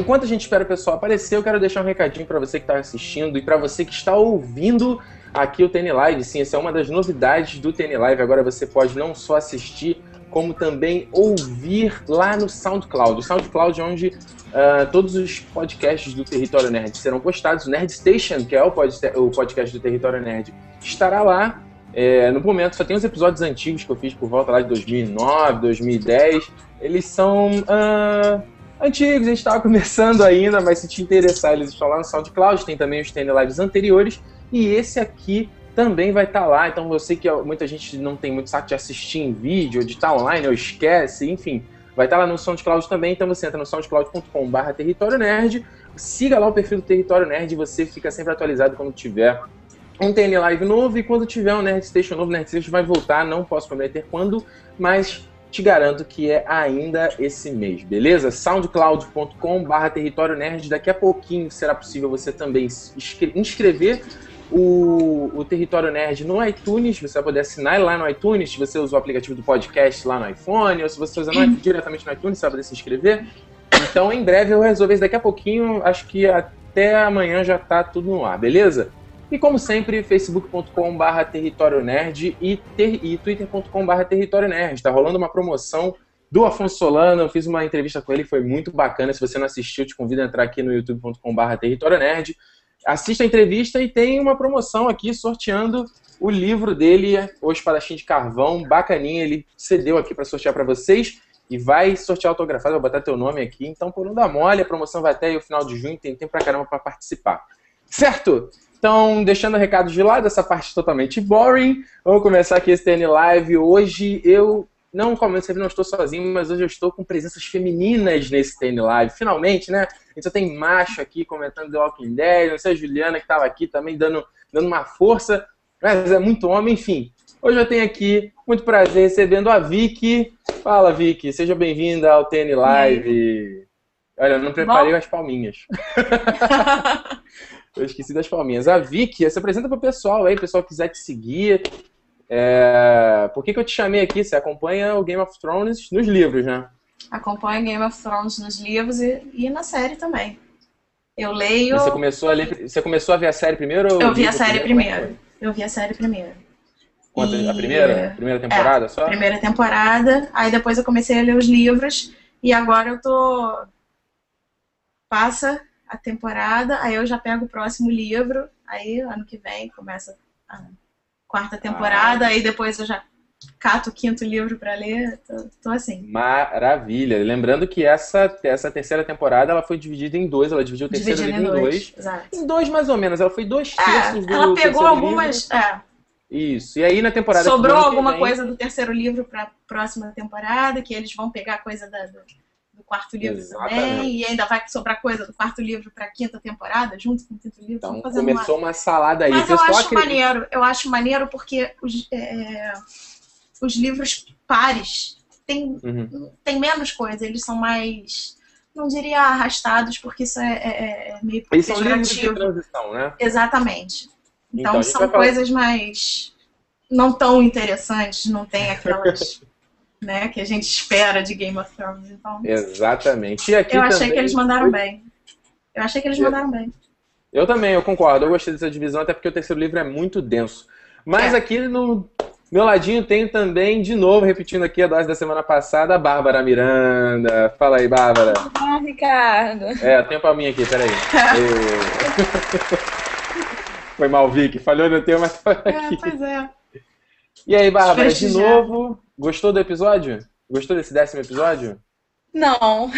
Enquanto a gente espera o pessoal aparecer, eu quero deixar um recadinho para você que está assistindo e para você que está ouvindo aqui o TN Live. Sim, essa é uma das novidades do TN Live. Agora você pode não só assistir, como também ouvir lá no SoundCloud. O SoundCloud é onde uh, todos os podcasts do Território Nerd serão postados. O Nerd Station, que é o, podcast do Território Nerd, estará lá. É, no momento só tem os episódios antigos que eu fiz por volta lá de 2009, 2010. Eles são uh, antigos, a gente estava começando ainda, mas se te interessar, eles estão lá no SoundCloud. Tem também os TN Lives anteriores. E esse aqui também vai estar tá lá. Então você que muita gente não tem muito saco de assistir em vídeo, de estar tá online, ou esquece, enfim, vai estar tá lá no SoundCloud também. Então você entra no soundcloud.com/barra Território Nerd, siga lá o perfil do Território Nerd, você fica sempre atualizado quando tiver um TN Live novo e quando tiver um Nerd Station novo, Nerd Station vai voltar. Não posso prometer quando, mas te garanto que é ainda esse mês, beleza? soundcloud.com/barra Território Nerd. Daqui a pouquinho será possível você também inscrever o, o Território Nerd no iTunes. Você vai poder assinar lá no iTunes, se você usa o aplicativo do podcast lá no iPhone, ou se você usa no, diretamente no iTunes, você vai poder se inscrever. Então, em breve eu resolver isso daqui a pouquinho. Acho que até amanhã já tá tudo no ar, beleza? E como sempre, facebook.com.br território nerd e, ter, e twitter.com.br território nerd. Tá rolando uma promoção do Afonso Solano. Eu fiz uma entrevista com ele, foi muito bacana. Se você não assistiu, te convido a entrar aqui no youtube.com.br território nerd assista a entrevista e tem uma promoção aqui sorteando o livro dele, O Espadachim de Carvão, bacaninha, ele cedeu aqui para sortear para vocês e vai sortear autografado, vai botar teu nome aqui, então por não dar mole, a promoção vai até o final de junho, tem tempo pra caramba para participar. Certo? Então, deixando o recado de lado, essa parte totalmente boring, vamos começar aqui esse TN Live. Hoje eu não, como eu sempre não estou sozinho, mas hoje eu estou com presenças femininas nesse TN Live. Finalmente, né? A gente só tem macho aqui comentando The Walking Dead, não sei a Juliana que estava aqui também dando, dando uma força, mas é muito homem, enfim. Hoje eu tenho aqui muito prazer recebendo a Vicky. Fala, Vicky, seja bem-vinda ao TN Live. Olha, eu não preparei Bom. as palminhas. eu esqueci das palminhas. A Vicky, se apresenta para o pessoal aí, o pessoal quiser te seguir, é... Por que, que eu te chamei aqui? Você acompanha o Game of Thrones nos livros, né? Acompanho Game of Thrones nos livros e, e na série também. Eu leio. Você começou a ler, você começou a ver a série primeiro? Eu vi a série primeiro. primeiro. Eu vi a série primeiro. Quanto, e... A primeira? Primeira temporada é, só? Primeira temporada. Aí depois eu comecei a ler os livros e agora eu tô. Passa a temporada, aí eu já pego o próximo livro, aí ano que vem começa a quarta temporada, ah. aí depois eu já cato o quinto livro para ler, tô, tô, assim. Maravilha. Lembrando que essa, essa terceira temporada ela foi dividida em dois, ela dividiu o terceiro livro em dois. Exato. Em dois mais ou menos, ela foi dois é, terços é, do Ela pegou algumas. É. Isso. E aí na temporada Sobrou alguma vem... coisa do terceiro livro para próxima temporada, que eles vão pegar coisa da, do, quarto livro Exatamente. também, e ainda vai sobrar coisa do quarto livro para a quinta temporada, junto com o quinto livro. Então começou uma... uma... salada aí. Mas eu acho acredita... maneiro, eu acho maneiro porque os, é, os livros pares têm, uhum. tem menos coisa, eles são mais não diria arrastados, porque isso é, é, é meio Eles são livros de transição, né? Exatamente. Então, então são coisas falar... mais não tão interessantes, não tem aquelas né, que a gente espera de Game of Thrones. Então, Exatamente. E aqui eu achei que eles mandaram bem. Eu achei que eles mandaram bem. Eu também, eu concordo. Eu gostei dessa divisão, até porque o terceiro livro é muito denso. Mas é. aqui no meu ladinho tem também, de novo, repetindo aqui a dose da semana passada, a Bárbara Miranda. Fala aí, Bárbara. Ah, Ricardo. É, tem a palminha aqui, peraí. Foi mal, Vicky. Falhou no teu, mas foi é, aqui. É, pois é. E aí, Bárbara, de novo, gostou do episódio? Gostou desse décimo episódio? Não.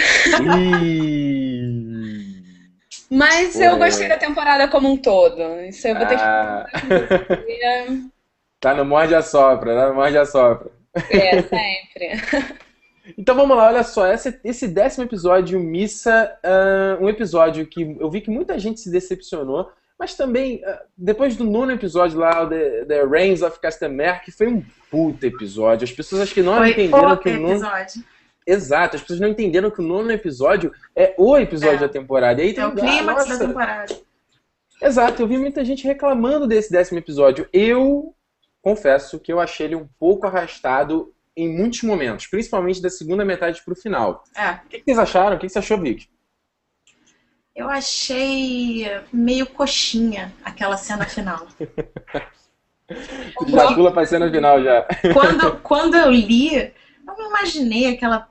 Mas eu gostei da temporada como um todo. Isso eu vou ter ah. que. tá no morde a sopra, tá no morde a sopra. É, sempre. Então vamos lá, olha só, esse, esse décimo episódio, Missa, uh, um episódio que eu vi que muita gente se decepcionou, mas também, ah, depois do nono episódio lá, The, The Reigns of Castamere, que foi um puta episódio. As pessoas acho que não foi entenderam que o nono. Episódio. Exato, as pessoas não entenderam que o nono episódio é o episódio é. da temporada. E aí é tem... o clímax da temporada. Exato, eu vi muita gente reclamando desse décimo episódio. Eu confesso que eu achei ele um pouco arrastado em muitos momentos, principalmente da segunda metade pro final. É. O que, vocês acharam? O que, que você achou, Vic? Eu achei meio coxinha aquela cena final. já pula pra cena final já. Quando, quando eu li, eu não imaginei aquela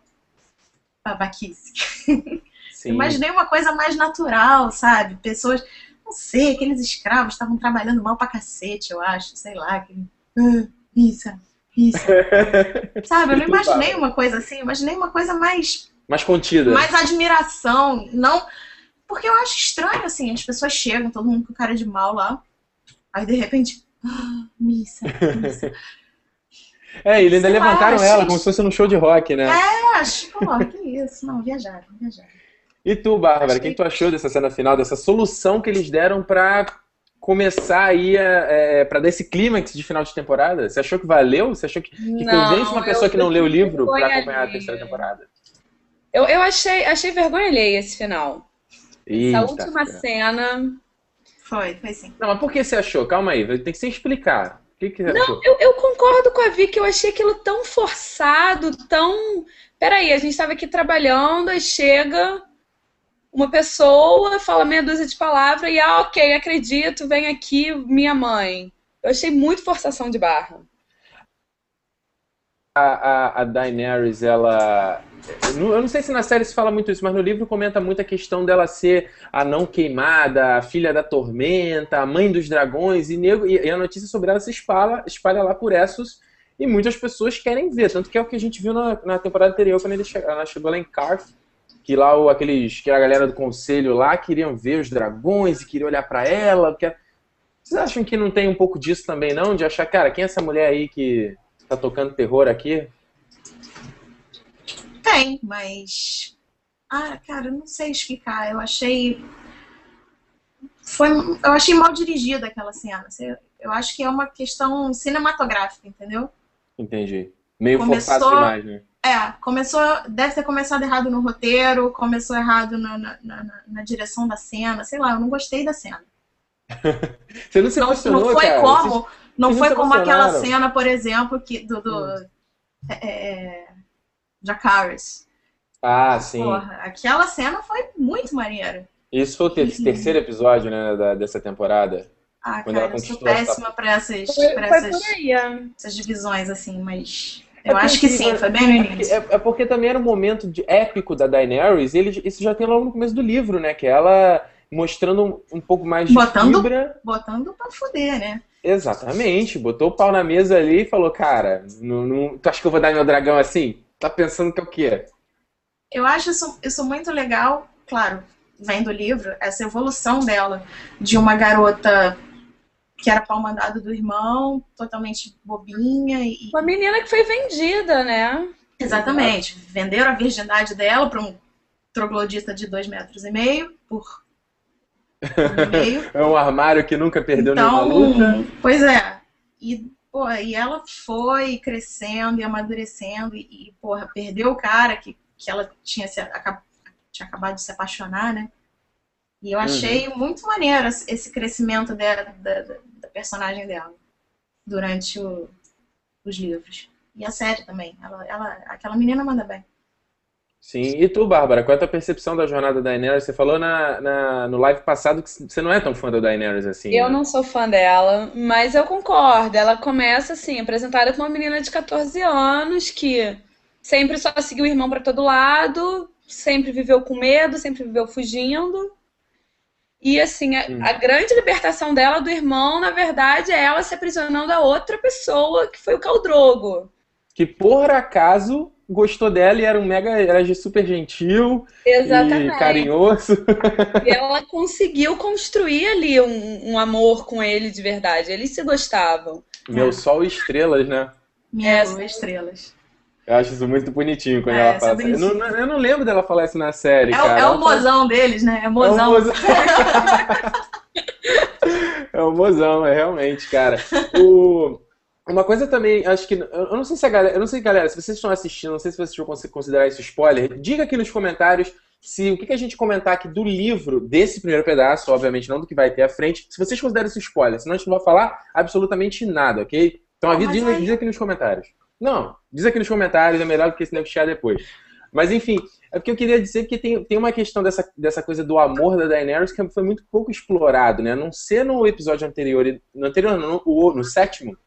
babaquice. Imaginei uma coisa mais natural, sabe? Pessoas, não sei, aqueles escravos estavam trabalhando mal pra cacete, eu acho, sei lá. Aquele... Ah, isso, isso. sabe, eu não imaginei uma coisa assim, imaginei uma coisa mais. Mais contida. Mais admiração. Não. Porque eu acho estranho, assim, as pessoas chegam, todo mundo com cara de mal lá. Aí de repente. Ah, missa, missa. É, e ainda Sei levantaram lá, ela gente... como se fosse num show de rock, né? É, acho, pô, que isso. Não, viajaram, viajaram. E tu, Bárbara, o que, que tu achou dessa cena final, dessa solução que eles deram pra começar aí, é, pra dar esse clímax de final de temporada? Você achou que valeu? Você achou que, que não, convence uma pessoa que não leu o livro pra acompanhar a terceira temporada? Eu, eu achei, achei vergonha alheia esse final. Eita, Essa última cara. cena. Foi, foi sim. Não, mas por que você achou? Calma aí, tem que se explicar que, que Não, eu, eu, concordo com a Vicky, eu achei aquilo tão forçado, tão. Peraí, a gente estava aqui trabalhando, aí chega uma pessoa, fala meia dúzia de palavras e, ah, ok, acredito, vem aqui, minha mãe. Eu achei muito forçação de barra. A, a, Daenerys, ela eu não sei se na série se fala muito isso, mas no livro comenta muito a questão dela ser a não queimada, a filha da tormenta, a mãe dos dragões, e, nego, e a notícia sobre ela se espalha, espalha lá por Essos, e muitas pessoas querem ver, tanto que é o que a gente viu na, na temporada anterior, quando ele ela chegou lá em Carth, que lá o, aqueles, que a galera do conselho lá queriam ver os dragões e queriam olhar para ela, porque... Vocês acham que não tem um pouco disso também, não? De achar, cara, quem é essa mulher aí que tá tocando terror aqui? Tem, mas. Ah, cara, eu não sei explicar. Eu achei. Foi, eu achei mal dirigida aquela cena. Eu acho que é uma questão cinematográfica, entendeu? Entendi. Meio começou, forçado demais, né? É, começou. Deve ter começado errado no roteiro, começou errado na, na, na, na direção da cena. Sei lá, eu não gostei da cena. Você não se emocionou, Não, não foi cara. como. Vocês, não foi como aquela cena, por exemplo, que, do. do hum. é, é Jacaris. Ah, sim. Porra, aquela cena foi muito maneira. Isso foi o ter uhum. terceiro episódio, né, da, dessa temporada. Ah, quando cara, eu sou péssima essa... pra, essas, foi, pra essas, é. essas divisões, assim, mas... É eu é acho que sim, foi bem no início. É, é, porque também era um momento de, épico da Daenerys, ele, isso já tem logo no começo do livro, né? Que ela mostrando um, um pouco mais de botando, fibra. Botando pra fuder, né? Exatamente. Botou o pau na mesa ali e falou, cara, não, não, tu acha que eu vou dar meu dragão assim? Tá pensando que é o quê? Eu acho isso, isso muito legal, claro, vem do livro, essa evolução dela, de uma garota que era pau mandado do irmão, totalmente bobinha e. Uma menina que foi vendida, né? Exatamente. Venderam a virgindade dela para um troglodita de dois metros e meio por. É um armário que nunca perdeu então, nenhuma luta. Pois é. E Pô, e ela foi crescendo e amadurecendo e, e porra, perdeu o cara que, que ela tinha, se, tinha acabado de se apaixonar, né? E eu achei uhum. muito maneiro esse crescimento da, da, da personagem dela durante o, os livros. E a série também. Ela, ela, aquela menina manda bem. Sim, e tu, Bárbara, qual é a tua percepção da jornada da Daenerys? Você falou na, na, no live passado que você não é tão fã da Daenerys assim. Eu né? não sou fã dela, mas eu concordo. Ela começa assim, apresentada como uma menina de 14 anos que sempre só seguiu o irmão para todo lado, sempre viveu com medo, sempre viveu fugindo. E assim, a, a, grande libertação dela do irmão, na verdade, é ela se aprisionando a outra pessoa, que foi o Caldrogo. Que por acaso gostou dela e era um mega, era super gentil Exatamente. e carinhoso. E ela conseguiu construir ali um, um, amor com ele de verdade. Eles se gostavam. Meu é. sol e estrelas, né? Minha é, lua estrelas. Eu acho isso muito bonitinho quando é, ela fala. Eu não, eu não lembro dela falar isso na série. É, cara. é o mozão deles, né? É mozão. É o mozão. é o mozão, é realmente, cara. O. Uma coisa também, acho que. Eu não sei se a galera. Eu não sei, galera, se vocês estão assistindo, não sei se vocês vão considerar isso spoiler. Diga aqui nos comentários se o que, a gente comentar aqui do livro, desse primeiro pedaço, obviamente, não do que vai ter à frente, se vocês consideram isso spoiler. Senão a gente não vai falar absolutamente nada, ok? Então avisa, diz, diz aqui nos comentários. Não, diz aqui nos comentários, é melhor do que esse negociar depois. Mas enfim, é porque eu queria dizer que tem, tem uma questão dessa, dessa coisa do amor da Daenerys que foi muito pouco explorado, né? Não ser no episódio anterior, no anterior, não, no, no sétimo,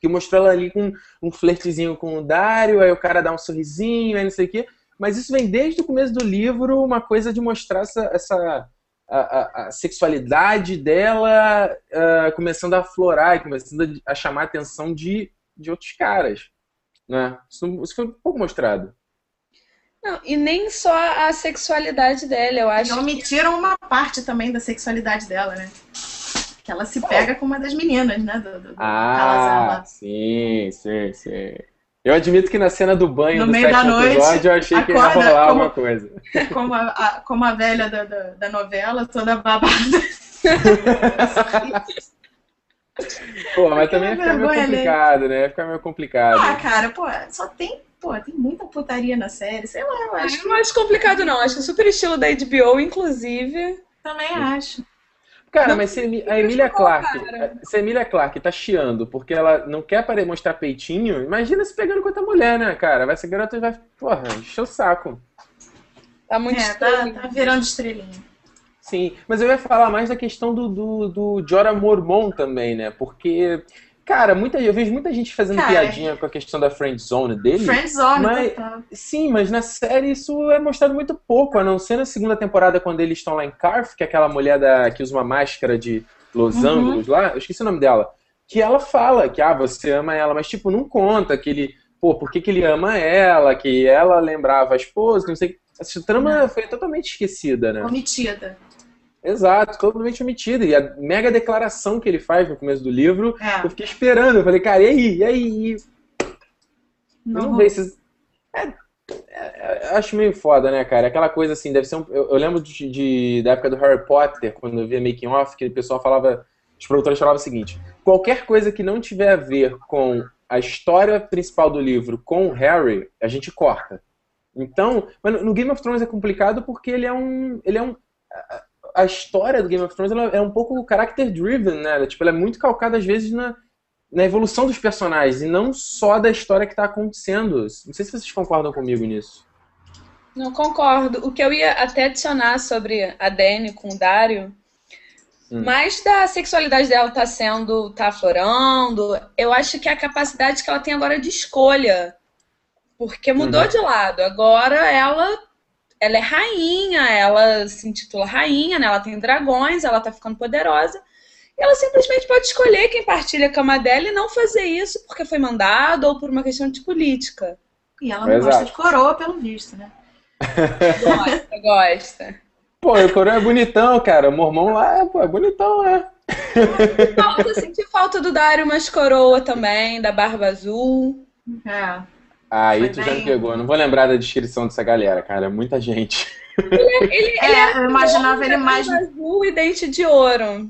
que mostrou ela ali com um flertezinho com o Dario, aí o cara dá um sorrisinho, aí não sei o quê. Mas isso vem desde o começo do livro, uma coisa de mostrar essa, essa a, a, a sexualidade dela uh, começando a aflorar e começando a, a, chamar a atenção de, de outros caras. Né? Isso, isso foi um pouco mostrado. Não, e nem só a sexualidade dela, eu acho. E omitiram uma parte também da sexualidade dela, né? Que ela se pega com uma das meninas, né? Do, do, ah, sim, sim, sim. Eu admito que na cena do banho no do meio da noite, episódio eu achei acorda, que ia rolar como, alguma coisa. Como a, a, como a velha da, da, da novela, toda babada. pô, mas também ia ficar meio complicado, né? Ia ficar meio complicado. Ah, cara, pô, só tem. Pô, tem muita putaria na série, sei lá, eu acho. Não acho complicado, não. Acho super estilo da HBO, inclusive. Também acho. Cara, não, mas se a Emília Clarke, se a Emília Clarke tá chiando porque ela não quer para mostrar peitinho, imagina se pegando com outra mulher, né, cara? Vai ser garota e vai, porra, encher o saco. Tá muito é, tá, tá, virando estrelinha. Sim, mas eu ia falar mais da questão do, do, do Jorah Mormon também, né? Porque Cara, muita, eu vejo muita gente fazendo Cara, piadinha com a questão da friend zone dele. Friend zone, mas, Sim, mas na série isso é mostrado muito pouco, a não ser na segunda temporada quando eles estão lá em Carf, que é aquela mulher da, que usa uma máscara de Los uhum. Angeles lá, eu esqueci o nome dela. Que ela fala que, ah, você ama ela, mas tipo, não conta que ele, pô, por que, que ele ama ela, que ela lembrava a esposa, não sei. Essa trama foi totalmente esquecida, né? Omitida. Exato, totalmente omitido. E a mega declaração que ele faz no começo do livro, é. eu fiquei esperando. Eu falei, cara, e aí? E aí? Não, não vejo se. É, é, acho meio foda, né, cara? Aquela coisa assim, deve ser um. Eu, eu lembro de, de, da época do Harry Potter, quando eu via making off, que o pessoal falava. Os produtores falavam o seguinte: qualquer coisa que não tiver a ver com a história principal do livro com o Harry, a gente corta. Então, mas no Game of Thrones é complicado porque ele é um. Ele é um a história do Game of Thrones ela é um pouco character driven, né? Ela, tipo, ela é muito calcada às vezes na, na evolução dos personagens e não só da história que está acontecendo. Não sei se vocês concordam comigo nisso. Não concordo. O que eu ia até adicionar sobre a Dani com o Dario, hum. mais da sexualidade dela tá sendo, tá aflorando, eu acho que é a capacidade que ela tem agora de escolha. Porque mudou uhum. de lado. Agora ela ela é rainha, ela se intitula rainha, né? Ela tem dragões, ela tá ficando poderosa. E ela simplesmente pode escolher quem partilha a cama dela e não fazer isso porque foi mandado ou por uma questão de política. E ela não Exato. gosta de coroa, pelo visto, né? Gosta, gosta. Pô, o coroa é bonitão, cara. O mormão lá pô, é bonitão, né? Eu senti falta do Dário umas coroa também, da barba azul. É. Aí tu bem... já me pegou. Não vou lembrar da descrição dessa galera, cara. É muita gente. Ele, é, ele, ele é, eu imaginava ele mais. Azul e dente de ouro.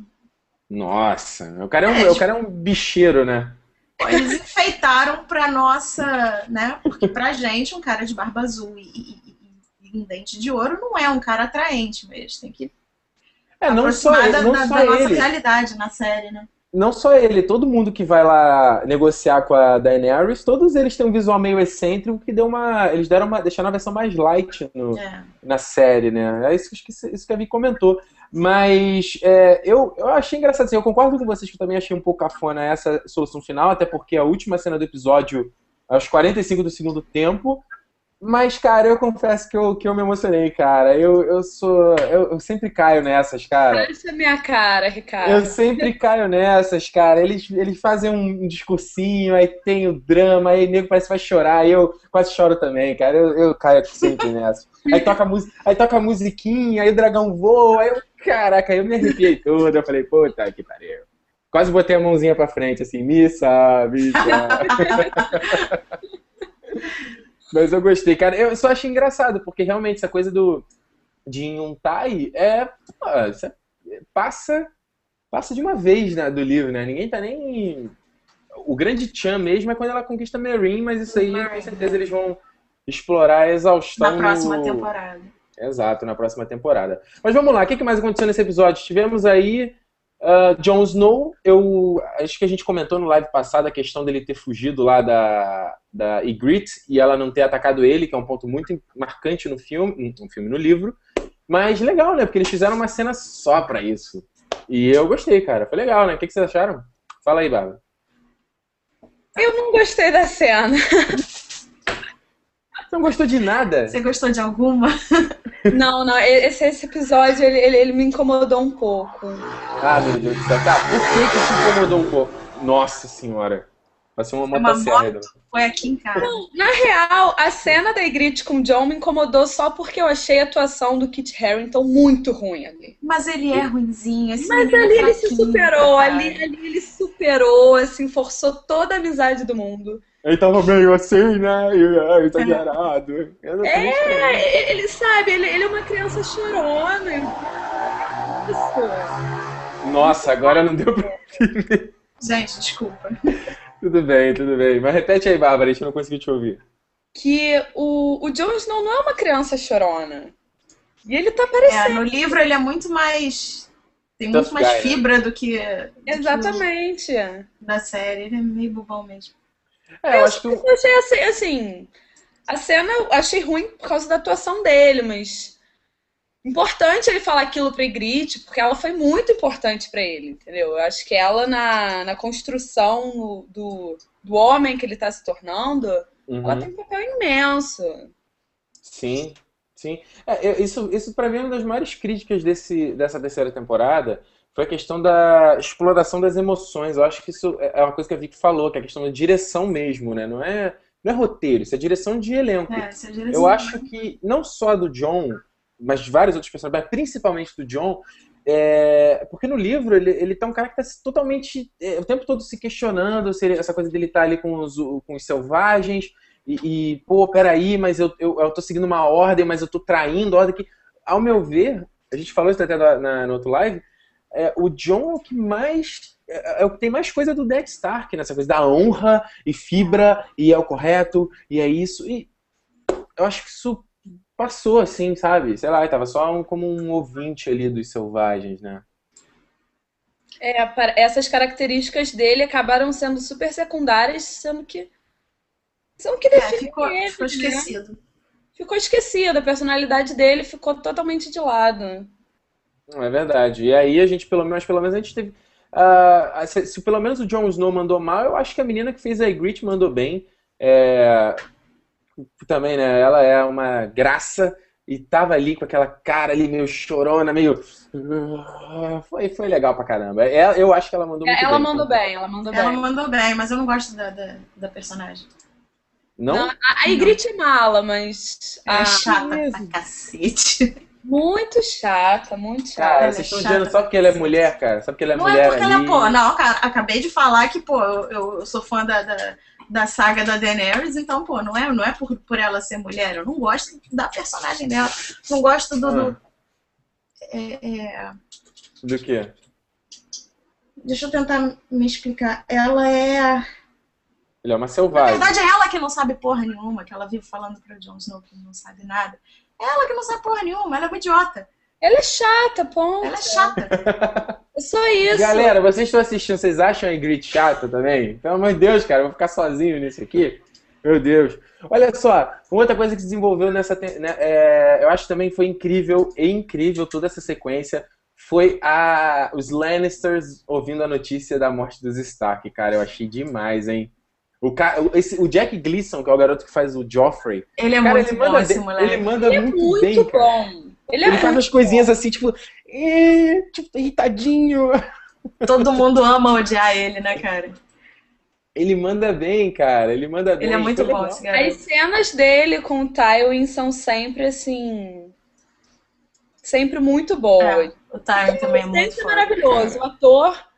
Nossa, o cara é um, é, o cara é um bicheiro, né? Eles enfeitaram pra nossa, né? Porque pra gente, um cara de barba azul e, e, e, um dente de ouro não é um cara atraente, mas tem que. É, não só, ele, não da, só da ele. nossa realidade na série, né? Não só ele, todo mundo que vai lá negociar com a Daenerys, todos eles têm um visual meio excêntrico que deu uma. Eles deram uma. deixaram a versão mais light no, é. na série, né? É isso que, isso que a Vi comentou. Mas é, eu, eu achei engraçado assim, eu concordo com vocês que eu também achei um pouco cafona essa solução final, até porque a última cena do episódio, aos 45 do segundo tempo, mas, cara, eu confesso que eu, que eu me emocionei, cara. Eu, eu sou. Eu, eu sempre caio nessas, cara. Essa é minha cara, Ricardo. Eu sempre caio nessas, cara. Eles, eles fazem um discursinho, aí tem o drama, aí o nego parece que vai chorar, aí eu quase choro também, cara. Eu, eu caio sempre nessas. Aí toca, aí toca a musiquinha, aí o dragão voa, aí eu. Caraca, eu me arrepiei todo. Eu falei, puta que pariu. Quase botei a mãozinha pra frente, assim, missa, missa. Mas eu gostei, cara. Eu só achei engraçado, porque realmente essa coisa do de Yuntai é, é. Passa. Passa de uma vez né, do livro, né? Ninguém tá nem. O grande Chan mesmo é quando ela conquista Merin, mas isso aí com certeza eles vão explorar a exaustão. Na próxima no... temporada. Exato, na próxima temporada. Mas vamos lá, o que mais aconteceu nesse episódio? Tivemos aí Uh, Jon Snow, eu acho que a gente comentou no live passado a questão dele ter fugido lá da, da Ygritte e ela não ter atacado ele, que é um ponto muito marcante no filme, no filme, no livro. Mas legal, né? Porque eles fizeram uma cena só pra isso. E eu gostei, cara. Foi legal, né? O que, que vocês acharam? Fala aí, Bárbara. Eu não gostei da cena. Você não gostou de nada? Você gostou de alguma? Não, não. Esse, esse episódio, ele, ele, ele, me incomodou um pouco. Ah, meu Deus do céu. Tá, por que, que te incomodou um pouco? Nossa senhora. Vai ser uma motosserra. Foi aqui em casa. Não, na real, a cena da Ygritte com o John me incomodou só porque eu achei a atuação do Kit Harington muito ruim ali. Mas ele é ruimzinho, esse Mas ali ele se superou, ali, ali ele superou, assim, forçou toda a amizade do mundo. Ele tava meio assim, né? Exagerado. É, ele sabe, ele, ele é uma criança chorona. Isso. Nossa, agora não deu pra Gente, desculpa. Tudo bem, tudo bem. Mas repete aí, Bárbara, a gente não conseguiu te ouvir. Que o, o Jon Snow não é uma criança chorona. E ele tá parecendo. É, no livro ele é muito mais. Tem Tough muito mais guy, né? fibra né? do que. Exatamente. Que o, da série. Ele é meio bobão mesmo. É, eu, eu acho que. Eu achei assim, assim. A cena eu achei ruim por causa da atuação dele, mas importante ele falar aquilo pra Ygritte, porque ela foi muito importante para ele, entendeu? Eu acho que ela, na, na construção do, do homem que ele tá se tornando, uhum. ela tem um papel imenso. Sim, sim. É, isso isso para mim é uma das maiores críticas desse, dessa terceira temporada, foi a questão da exploração das emoções. Eu acho que isso é uma coisa que a Vicky falou, que é a questão da direção mesmo, né? Não é, não é roteiro, isso é direção de elenco. É, é direção Eu acho que não só do John, mas de vários outros personagens, mas principalmente do John, é, porque no livro ele, ele tá um cara que tá totalmente é, o tempo todo se questionando se ele, essa coisa dele estar tá ali com os, com os selvagens e, e, pô, peraí, mas eu, eu, eu tô seguindo uma ordem, mas eu tô traindo a ordem que, ao meu ver, a gente falou isso até na, no outro live, é, o John é o que mais é, é, o que tem mais coisa do Ned Stark nessa coisa da honra e fibra e é o correto e é isso e eu acho que isso passou assim, sabe? Sei lá, tava só um, como um ouvinte ali dos selvagens, né? É, essas características dele acabaram sendo super secundárias, sendo que são que é, ficou, ele, ficou né? esquecido. Ficou esquecido, a personalidade dele ficou totalmente de lado. É verdade. E aí a gente, pelo menos, pelo menos a gente teve. Uh, se, se, pelo menos o Jon Snow mandou mal, eu acho que a menina que fez a Ygritte mandou bem. É, também, né? Ela é uma graça e tava ali com aquela cara ali meio chorona, meio. Foi, foi legal pra caramba. Ela, é, eu acho que ela mandou muito ela bem. Mandou bem. Ela mandou bem, ela mandou bem. mas eu não gosto da, da, da personagem. Não? não a Ygritte é mala, mas. É chata pra cacete. Muito chata, muito chata. Cara, vocês estão dizendo só porque ela é mulher, cara? Só porque ela é não mulher. Não é porque ali. ela, pô, não, cara, acabei de falar que, pô, eu, eu sou fã da, da, da, saga da Daenerys, então, pô, não é, não é por, por ela ser mulher. Eu não gosto da personagem dela. Não gosto do. Ah. do é, é... Do quê? Deixa eu tentar me explicar. Ela é. Ele é uma selvagem. Na verdade, é ela que não sabe porra nenhuma, que ela vive falando pro Jon Snow que não sabe nada. Ela que não sabe porra nenhuma, ela é uma idiota. Ela é chata, ponto. Ela é chata. É só isso. Galera, vocês estão assistindo, vocês acham a Ingrid chata também? Pelo amor de Deus, cara, eu vou ficar sozinho nisso aqui. Meu Deus. Olha só, outra coisa que se desenvolveu nessa. Né, é, eu acho que também foi incrível, e incrível toda essa sequência. Foi a, os Lannisters ouvindo a notícia da morte dos Stark, cara. Eu achei demais, hein? O, esse, o Jack Gleason, que é o garoto que faz o Joffrey. Ele é cara, muito ele bom, esse moleque. Ele manda ele muito, é muito bem, bom. Cara. Ele, é ele faz umas coisinhas bom. assim, tipo, tipo, irritadinho. Todo mundo ama odiar ele, né, cara? Ele manda bem, cara. Ele manda bem. Ele é muito bom, esse garoto. As cenas dele com o Tywin são sempre assim. Sempre muito boas. É, o Tywin também é muito Sempre maravilhoso. O ator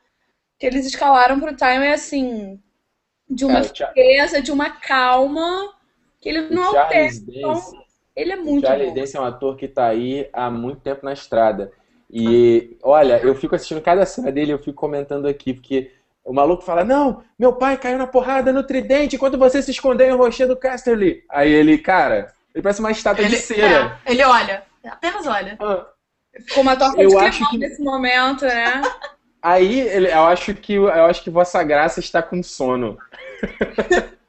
que eles escalaram pro Tywin é assim de uma Cara, de uma calma que ele não altera. Então, ele é muito o Charles bom. Dance é um ator que está aí há muito tempo na estrada. E olha, eu fico assistindo cada cena dele, eu fico comentando aqui, porque o maluco fala: Não, meu pai caiu na porrada no tridente enquanto você se escondeu em rocher do Casterly. Aí ele, cara, ele parece uma estátua ele, de cera. É, ele olha, apenas olha. Ah. Com uma torta eu de acho que... nesse momento, né? Aí ele, eu acho que eu acho que Vossa Graça está com sono.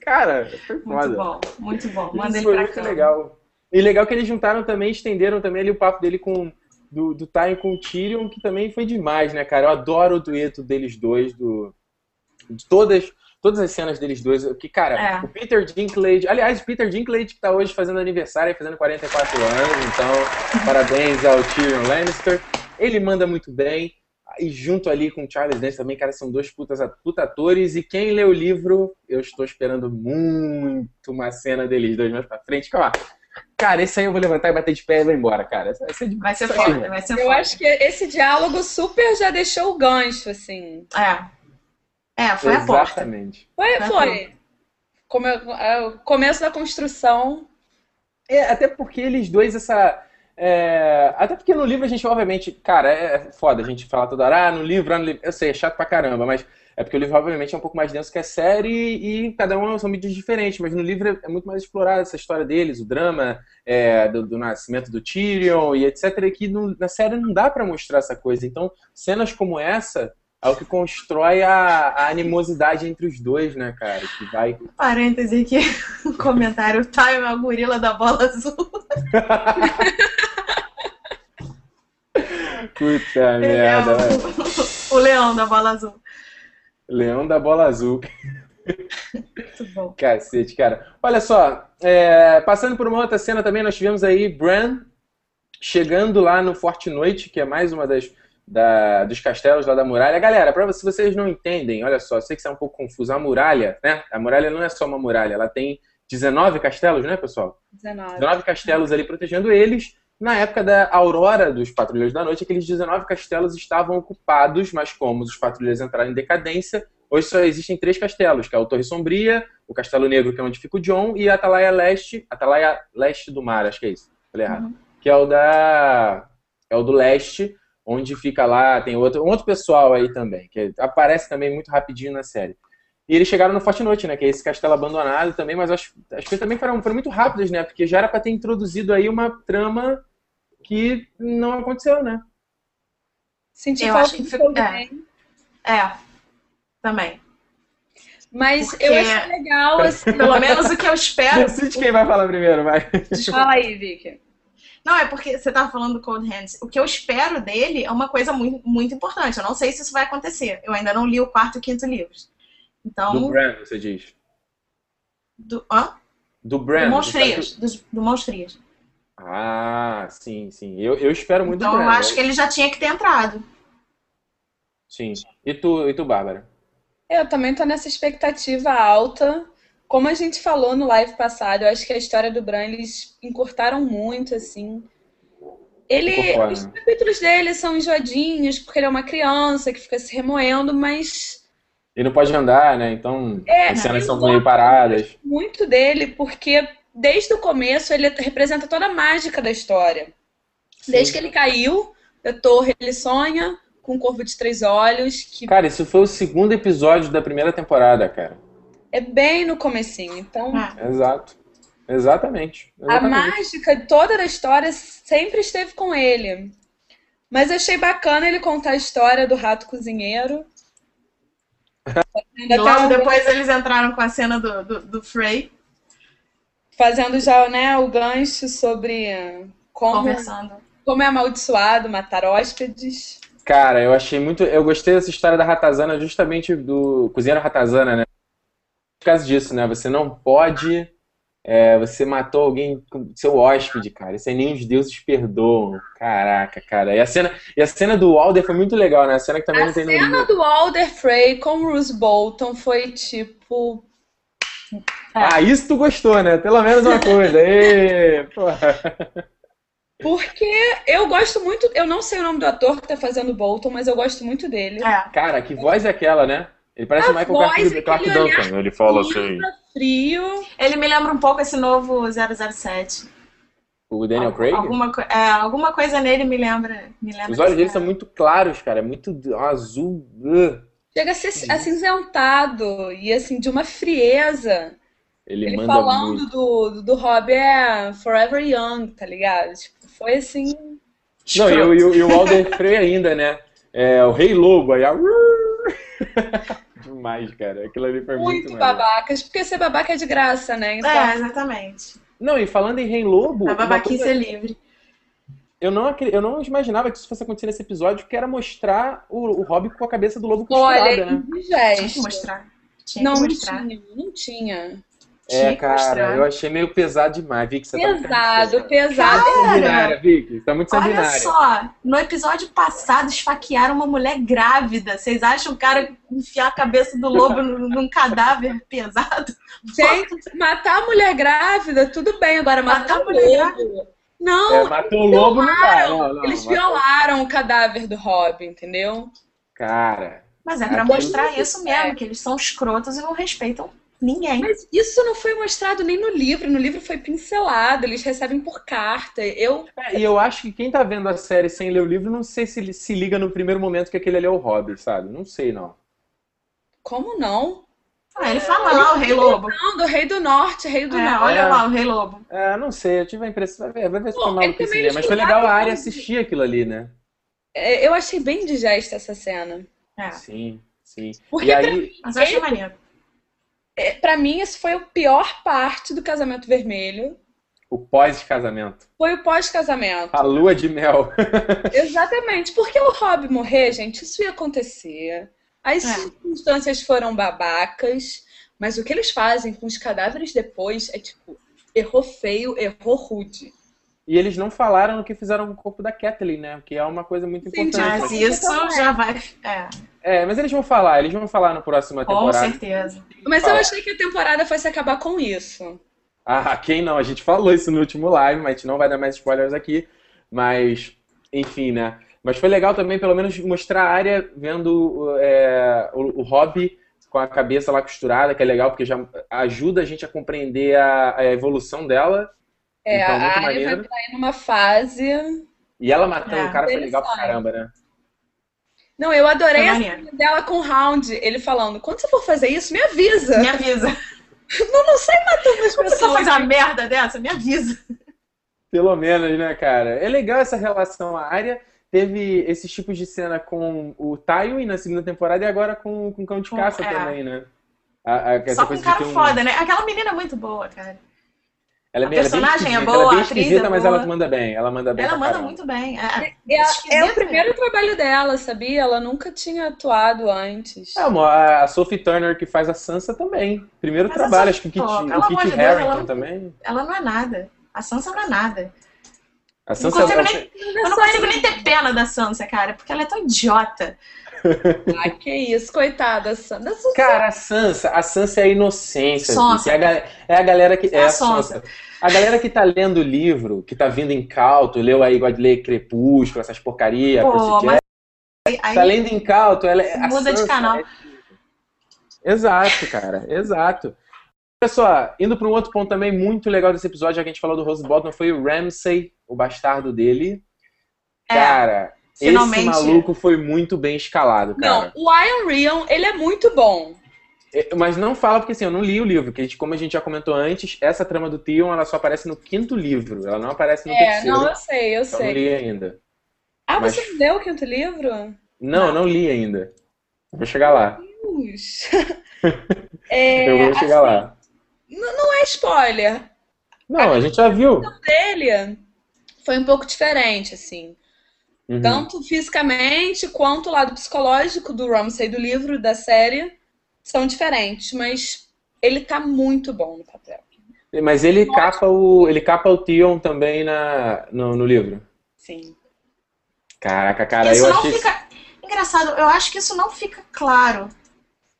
Cara, foi foda. Muito bom, muito bom. Manda Isso ele foi pra muito cá. legal. E legal que eles juntaram também, estenderam também ali o papo dele com do, do Time com o Tyrion, que também foi demais, né, cara? Eu adoro o dueto deles dois, do, de todas, todas as cenas deles dois. Que, cara, É. o Peter Dinklage, aliás, o Peter Dinklage que tá hoje fazendo aniversário, fazendo 44 anos, então parabéns ao Tyrion Lannister. Ele manda muito bem. E junto ali com o Charles Dance também, cara, são dois putas, puta atores. E quem lê o livro, eu estou esperando muito uma cena deles dois mais pra frente. Ó, cara, esse aí eu vou levantar e bater de pé e vou embora, cara. Vai ser, de- Vai ser velho. vai ser Eu foda. acho que esse diálogo super já deixou o gancho, assim. É. É, foi a porta. Exatamente. Foi, foi. Como eu- é, o começo da construção. É, até porque eles dois, essa. É, até porque no livro a gente, obviamente, cara, é foda a gente falar toda hora, ah, no livro, ah, no livro. Eu sei, é chato pra caramba, mas é porque o livro, obviamente, é um pouco mais denso que a série e cada um são mídias diferentes, mas no livro é- é muito mais explorada essa história deles, o drama é, do, do nascimento do Tyrion e etc. E que no- na série não dá pra mostrar essa coisa. Então, cenas como essa é o que constrói a, a animosidade entre os dois, né, cara? Que vai. Parêntese aqui, um comentário. Time é o gorila da bola azul. Puta é merda, velho. o, o leão da bola azul. Leão da bola azul. Muito bom. Cacete, cara. Olha só, é, passando por uma outra cena também, nós tivemos aí Bran chegando lá no Forte Noite, que é mais uma das da- dos castelos lá da muralha. Galera, para se vocês não entendem, olha só, eu sei que isso é um pouco confuso. A muralha, né? A muralha não é só uma muralha, ela tem 19 castelos, né, pessoal? 19. 19 castelos ali protegendo eles. Na época da aurora dos Patrulheiros da Noite, aqueles 19 castelos estavam ocupados, mas como os patrulheiros entraram em decadência, hoje só existem três castelos, que é o Torre Sombria, o Castelo Negro, que é onde fica o John, e a Atalaia Leste, Atalaia Leste do Mar, acho que é isso, falei errado, Uhum. que é o da é o do Leste, onde fica lá, tem outro, um outro pessoal aí também, que aparece também muito rapidinho na série. E eles chegaram no Forte Noite, né? Que é esse castelo abandonado também, mas acho, as coisas também foram, foram muito rápidas, né? Porque já era pra ter introduzido aí uma trama que não aconteceu, né? Senti Eu falta acho que do ficou- Cold é. É, também. Mas Porque- eu achei legal, assim. Pelo menos o que eu espero. Decide quem vai falar primeiro, vai. Fala aí, Vicky. Não, é porque você tava falando do Cold Hands. O que eu espero dele é uma coisa muito, muito importante. Eu não sei se isso vai acontecer. Eu ainda não li o quarto e o quinto livros. Então, Do do, Bran, você diz. hã? Do Bran. do Mãos Frias. dos- Do, Mãos Frias. Ah, sim, sim. Eu, eu espero muito Então do eu acho que ele já tinha que ter entrado. Sim. E tu, e tu, Bárbara? Eu também tô nessa expectativa alta. Como a gente falou no live passado, eu acho que a história do Bran eles encurtaram muito, assim. Ele, os né? capítulos dele são enjoadinhos, porque ele é uma criança que fica se remoendo, mas Ele não pode andar, né? Então É, as cenas eu são gosto meio paradas. muito dele, porque desde o começo ele representa toda a mágica da história. Desde que ele caiu da torre, ele sonha com um corvo de três olhos, que Cara, isso foi o segundo episódio da primeira temporada, cara. é bem no comecinho. Então, É. Exato. Exatamente. a Exatamente. mágica toda da história sempre esteve com ele. Mas achei bacana ele contar a história do rato cozinheiro. Ainda Logo tá depois eles entraram com a cena do, do, do Frey fazendo já né, o gancho sobre como, conversando. como é amaldiçoado matar hóspedes. Cara, eu achei muito. Eu gostei dessa história da Ratazana, justamente do cozinheiro Ratazana, né? Por causa disso, né? Você não pode. é, você matou alguém, com seu hóspede, cara. Isso aí nem os deuses perdoam. Caraca, cara. E a cena, e a cena do Walder foi muito legal, né? A cena que também A não tem no cena livro. do Alder Frey com Bruce Bolton foi tipo. Ah, isso tu gostou, né? Pelo menos uma coisa. Porra. Porque eu gosto muito. Eu não sei o nome do ator que tá fazendo o Bolton, mas eu gosto muito dele. É. Cara, que voz é aquela, né? Ele parece A o Michael voz, Clark, Duncan. Ele fala assim. Pinta frio. Ele me lembra um pouco esse novo 007. O Daniel Craig. Alguma, co- é, alguma coisa nele me lembra. Me lembra Os olhos dele cara. são muito claros, cara. É muito azul. uh. Chega a ser acinzentado e assim, de uma frieza. Ele, Ele manda falando muito. do, do Rob é Forever Young, tá ligado? Tipo, foi assim. Não, e, o- e o- e o Alder Frey ainda, né? é, o Rei Lobo, aí a... Demais, cara. Aquilo ali foi muito, Muito babacas, porque ser babaca é de graça, né? Então, É, exatamente. Não, e falando em Rei Lobo, A babaquice coisa- é livre. eu, não, eu não imaginava que isso fosse acontecer nesse episódio, que era mostrar o, o Hobbit com a cabeça do lobo olha, costurada, né? Tinha que mostrar. Tinha Não, que não mostrar. tinha, não tinha. É, cara, mostrar. eu achei meio pesado demais, Vicky. Você tá muito Pesado, sanguinária. pesado. Sanguinária, Vicky. Você tá muito Olha sanguinária. só, no episódio passado esfaquearam uma mulher grávida. Vocês acham o cara enfiar a cabeça do lobo num cadáver pesado? Gente, matar a mulher grávida, tudo bem. Agora, matar, Matar a o mulher lobo. Não, É, matou o lobo não dá. Não, não, eles matou- violaram o cadáver do Robin, entendeu? Cara, Mas é pra Aquilo- mostrar isso mesmo, que eles são escrotos e não respeitam ninguém. Mas isso não foi mostrado nem no livro. No livro foi pincelado, eles recebem por carta. Eu. É, e eu acho que quem tá vendo a série sem ler o livro, não sei se ele se liga no primeiro momento que aquele ali é o Hobbit, sabe? Não sei, não. Como não? Ah, ele fala lá, o Rei Lobo. Não, do Rei do Norte, Rei do É, Norte. olha É. lá, o Rei Lobo. É, não sei, eu tive a impressão. Vai ver, vai ver se foi é também ali. Mas foi legal a área assistir aquilo ali, né? É, Eu achei bem digesta essa cena. É, Sim, sim. Porque E aí, mas eu achei maneiro. É, Pra mim, isso foi a pior parte do casamento vermelho. o pós-casamento. Foi o pós-casamento. A lua de mel. Exatamente. Porque o Rob morrer, gente, isso ia acontecer. As É. circunstâncias foram babacas, mas o que eles fazem com os cadáveres depois é tipo, errou feio, errou rude. E eles não falaram no que fizeram com o corpo da Kathleen, né? Que é uma coisa muito Sim, importante. Mas Mas isso já vai. É, É, mas eles vão falar, eles vão falar na próxima com temporada. certeza. Mas eu achei que a temporada fosse acabar com isso. Ah, quem não? A gente falou isso no último live, mas a gente não vai dar mais spoilers aqui. Mas, enfim, né? Mas foi legal também, pelo menos, mostrar a área vendo é, o, o Hobby com a cabeça lá costurada, que é legal, porque já ajuda a gente a compreender a, a evolução dela. É, Então, a Arya vai maneiro. entrar aí numa fase. E ela matando É, o cara foi legal pra caramba, né? Não, eu adorei a cena dela com o Round, ele falando: quando você for fazer isso, me avisa. Me avisa. Não, não sai matando as Quando você for pessoas. fazer uma merda dessa, me avisa. Pelo menos, né, cara? É legal essa relação. A área teve esses tipos de cena com o Tywin na segunda temporada e agora com, com o Cão de Com- Caça é. também, né? A- a- essa Só com coisa um cara um- foda, né? Aquela menina é muito boa, cara. Ela é A ela é personagem é boa, ela é bem a atriz esquisita, é mas boa. ela manda bem. Ela manda bem Ela manda caramba. muito bem. É, É, é esquisito, o primeiro trabalho dela, sabia? Ela nunca tinha atuado antes. É, a Sophie Turner que faz a Sansa também. Primeiro Mas a trabalho, acho que o Kit, o Kit Harington ela- também. Ela não é nada. A Sansa não é nada. A Sansa consigo é- nem- Eu não consigo nem ter pena da Sansa, cara, porque ela é tão idiota. Ah, que isso, coitada. Sandra. Cara, a Sansa, a Sansa é a inocência. Sonsa. Vicky. É, a, é a galera que. É É a a Sonsa. sonsa. A galera que tá lendo o livro, que tá vindo em cauto, leu aí, gosta de ler Crepúsculo, essas porcaria, Pô, Percy mas aí, tá lendo em cauto, ela é. a Muda de canal. é- Exato, cara, exato. Só, indo para um outro ponto também muito legal desse episódio, já que a gente falou do Rose Bottom, foi o Ramsay, o bastardo dele. É, Cara, finalmente. esse maluco foi muito bem escalado, cara. Não, o Iron Rion, ele é muito bom. É, Mas não fala porque assim, eu não li o livro, que a gente- como a gente já comentou antes, essa trama do Theon, ela só aparece no quinto livro, ela não aparece no É, terceiro. não, eu sei, eu eu não sei. li ainda. Ah, mas- você não leu o quinto livro? Não, não li ainda. Vou chegar lá. Deus. É, eu vou chegar lá. não é spoiler. Não, a gente já viu. Dele foi um pouco diferente, assim. Uhum. Tanto fisicamente quanto o lado psicológico do Ramsay do livro, da série, são diferentes, mas ele tá muito bom no papel. Mas ele capa o, ele capa o Theon também na, no, no livro. Sim. Caraca, cara, isso eu não achei fica. Engraçado, eu acho que isso não fica claro.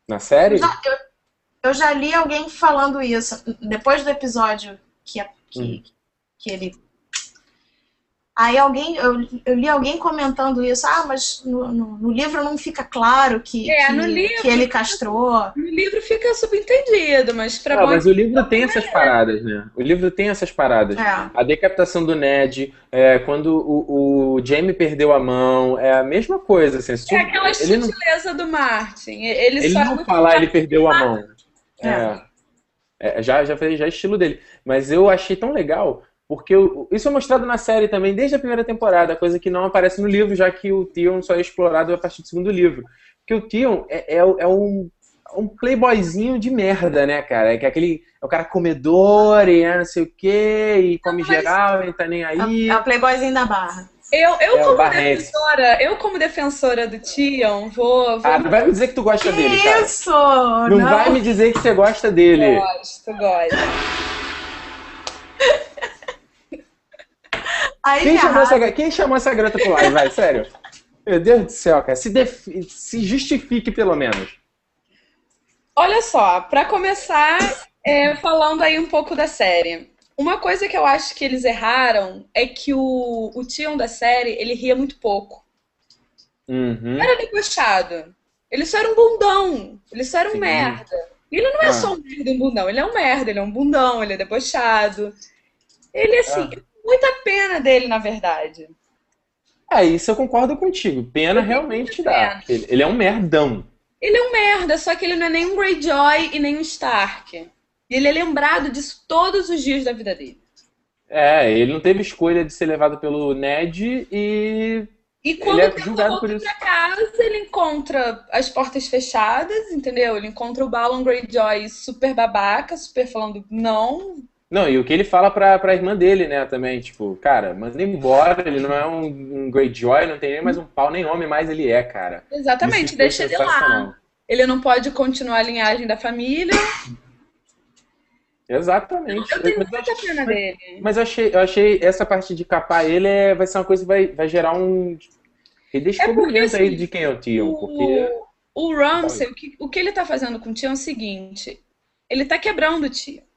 na série. Já- eu, eu já li alguém falando isso. Depois do episódio que, que, Hum. que ele. Aí alguém, eu, eu li alguém comentando isso, ah, mas no, no, no livro não fica claro que, É, que, no livro- que ele castrou. No livro fica subentendido, mas pra Não, bom mas o livro tem essas paradas, né? O livro tem essas paradas. É. A decapitação do Ned, é, quando o, o Jaime perdeu a mão, é a mesma coisa. Assim, é aquela ele não, sutileza do Martin. Ele, ele só é não muito falar, ele perdeu a mão. É. É. É, já, já, já é estilo dele. Mas eu achei tão legal Porque isso é mostrado na série também desde a primeira temporada, coisa que não aparece no livro, já que o Theon só é explorado a partir do segundo livro. Porque o Theon é, é, é um, um playboyzinho de merda, né, cara? É que aquele. É o cara comedor e é não sei o quê, e come não, geral, e tá nem aí. É, é o playboyzinho da barra. Eu, eu é como defensora, eu como defensora do Tion, vou, vou... Ah, não vai me dizer que tu gosta que dele, cara. Isso! Não, não vai me dizer que você gosta dele. Gosto, gosto. Aí quem, chamou essa, quem chamou essa garota pro live? Vai, sério. Meu Deus do céu, cara. Se, se justifique, pelo menos. Olha só, para começar, é, falando aí um pouco da série. Uma coisa que eu acho que eles erraram é que o, o Tion da série, ele ria muito pouco. Uhum. Era debochado. Ele só era um bundão. Ele só era um Sim. merda. E ele não é ah. só um merda um bundão. Ele é um merda, ele é um bundão, ele é debochado. Ele, assim, ah muita pena dele, na verdade. É, isso eu concordo contigo. Pena realmente dá. Ele, ele, é um merdão. Ele é um merda, só que ele não é nem um Greyjoy e nem um Stark. E ele é lembrado disso todos os dias da vida dele. É, ele não teve escolha de ser levado pelo Ned e. E quando ele é julgado por isso. pra casa, ele encontra as portas fechadas, entendeu? Ele encontra o Balon Greyjoy super babaca, super falando não, não, e o que ele fala pra, pra irmã dele, né, também, tipo, cara, manda embora, ele não é um, um Greyjoy, não tem nem mais um pau, nem homem mais ele é, cara. Exatamente, deixa ele lá. Ele não pode continuar a linhagem da família. Exatamente. Eu tenho muita pena dele. Mas eu achei, eu achei essa parte de capar ele é, vai ser uma coisa que vai, vai gerar um redescobrimento é assim, aí de quem é o Tion. Porque... O Ramsey, o que, o que ele tá fazendo com o Tion é o seguinte, ele tá quebrando o Tion.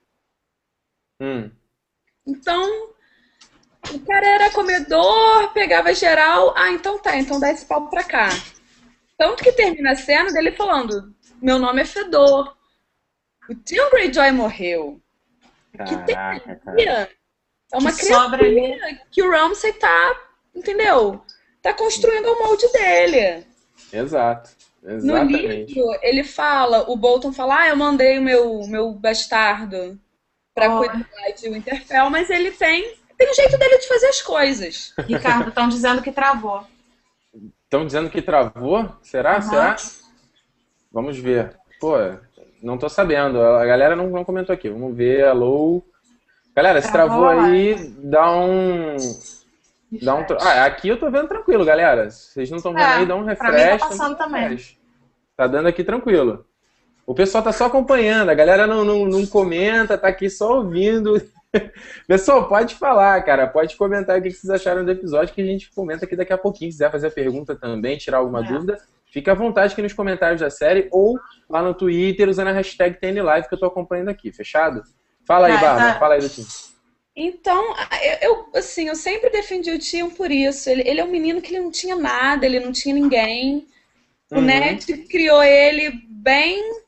Hum. Então, o cara era comedor, pegava geral. Ah, então tá, então dá esse pau pra cá. Tanto que termina a cena dele falando: Meu nome é Fedor. O Theon Greyjoy morreu. Caraca, que tem É uma que criatura que o Ramsay tá, entendeu? Tá construindo o molde dele. Exato. Exatamente. No livro, ele fala, o Bolton fala, ah, eu mandei o meu, meu bastardo para oh. cuidar de Winterfell, mas ele tem tem um jeito dele de fazer as coisas. Ricardo, estão dizendo que travou. Estão dizendo que travou? Será? Uhum. Será? Vamos ver. Pô, não tô sabendo. A galera não, não comentou aqui. Vamos ver. Alô. Galera, se travou, travou aí, dá um. Dá um. Ah, aqui eu tô vendo tranquilo, galera. Vocês não estão vendo é, aí, dá um refresh. Pra mim tá passando também. Tá dando aqui tranquilo. O pessoal tá só acompanhando, a galera não, não, não comenta, tá aqui só ouvindo. Pessoal, pode falar, cara. Pode comentar o que vocês acharam do episódio, que a gente comenta aqui daqui a pouquinho. Se quiser fazer a pergunta também, tirar alguma é. dúvida, fica à vontade aqui nos comentários da série ou lá no Twitter usando a hashtag TNLive que eu tô acompanhando aqui, fechado? Fala aí, Bárbara, tá. fala aí do time. Então, eu, assim, eu sempre defendi o Tion por isso. Ele, ele é um menino que ele não tinha nada, ele não tinha ninguém. O uhum. Ned criou ele bem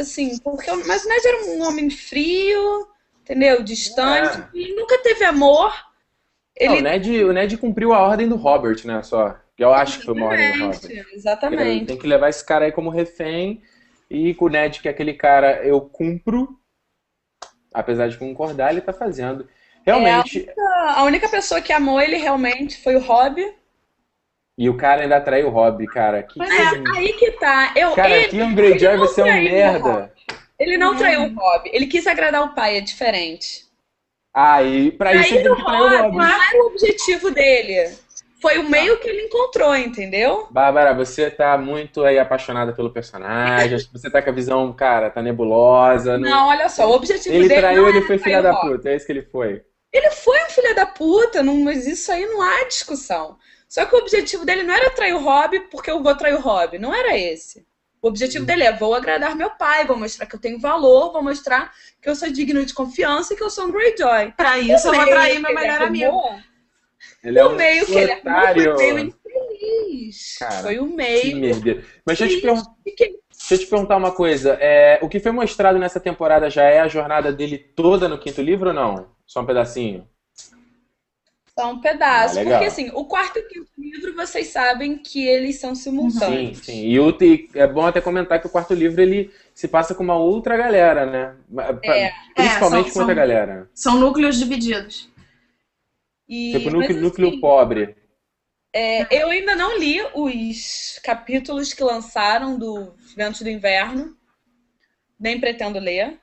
assim, porque mas o Ned era um homem frio, entendeu? Distante, é. nunca teve amor. Ele... Não, o, Ned, o Ned cumpriu a ordem do Robert, né? Só. Eu acho que foi uma ordem do Robert. Exatamente. Ele tem que levar esse cara aí como refém. E com o Ned, que é aquele cara, eu cumpro. Apesar de concordar, ele tá fazendo. Realmente. É, a, única, a, única, pessoa que amou ele realmente foi o Rob. E o cara ainda traiu o Rob, cara. Que Mas é, aí que tá. Eu, cara, ele, um Greyjoy vai ser um merda. Ele não traiu o Rob. Ele quis agradar o pai, é diferente. Ah, e pra isso ele que trair o Rob. Não era o objetivo dele. Foi o meio que ele encontrou, entendeu? Bárbara, você tá muito aí apaixonada pelo personagem. você tá com a visão, cara, tá nebulosa. Não, não olha só, o objetivo ele dele. Ele traiu, ele foi filha da puta. É isso que ele foi. Ele foi um filho da puta, não, mas isso aí não há discussão. Só que o objetivo dele não era trair o Rob porque eu vou trair o Rob. Não era esse. O objetivo dele é: vou agradar meu pai, vou mostrar que eu tenho valor, vou mostrar que eu sou digno de confiança e que eu sou um Greyjoy. Pra isso, eu vou trair meu melhor amigo. Ele é um meio que ele foi meio infeliz. Cara, foi o meio. Mas deixa eu, te perguntar, deixa eu te perguntar uma coisa. É, o que foi mostrado nessa temporada já é a jornada dele toda no quinto livro ou não? Só um pedacinho? Só um pedaço. Ah, porque assim, o quarto e o quinto livro, vocês sabem que eles são simultâneos. Sim, sim. E o, é bom até comentar que o quarto livro ele se passa com uma outra galera, né? É, Principalmente é, são, com outra são, galera. São núcleos divididos. E, Tipo, núcleo, núcleo assim, pobre. é, eu ainda não li os capítulos que lançaram do Ventos do Inverno. Nem pretendo ler.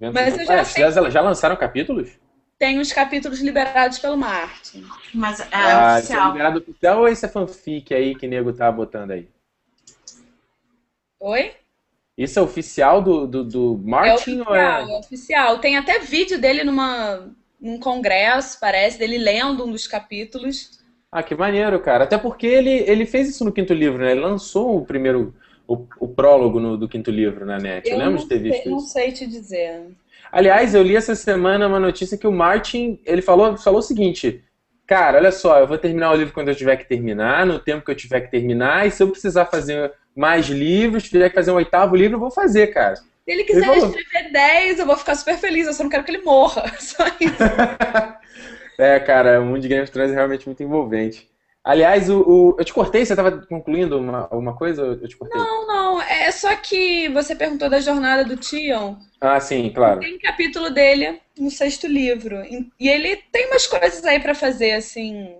Mas eu já Ah, sei. já lançaram capítulos? Tem os capítulos liberados pelo Martin. Mas é ah, isso é oficial. liberado oficial ou isso é fanfic aí que o nego tá botando aí? Oi? Isso é oficial do, do, do É Martin oficial, ou é... é oficial. Tem até vídeo dele numa, num congresso, parece, dele lendo um dos capítulos. Ah, que maneiro, cara. Até porque ele, ele fez isso no quinto livro, né? Ele lançou o primeiro, o, o prólogo no- do quinto livro na net. Eu, lembro não de ter sei, visto não isso. sei te dizer. Aliás, eu li essa semana uma notícia que o Martin, ele falou, falou o seguinte, cara, olha só, eu vou terminar o livro quando eu tiver que terminar, no tempo que eu tiver que terminar, e se eu precisar fazer mais livros, tiver que fazer um oitavo livro, eu vou fazer, cara. Se ele quiser Ele falou. escrever 10, eu vou ficar super feliz. Eu só não quero que ele morra. Só isso. É, cara, o mundo de Game of Thrones é realmente muito envolvente. Aliás, o, o- eu te cortei, você estava concluindo uma, alguma coisa? Eu te cortei. Não, não. É só que você perguntou da jornada do Tion. Ah, sim, claro. Tem capítulo dele no sexto livro. E ele tem umas coisas aí pra fazer, assim,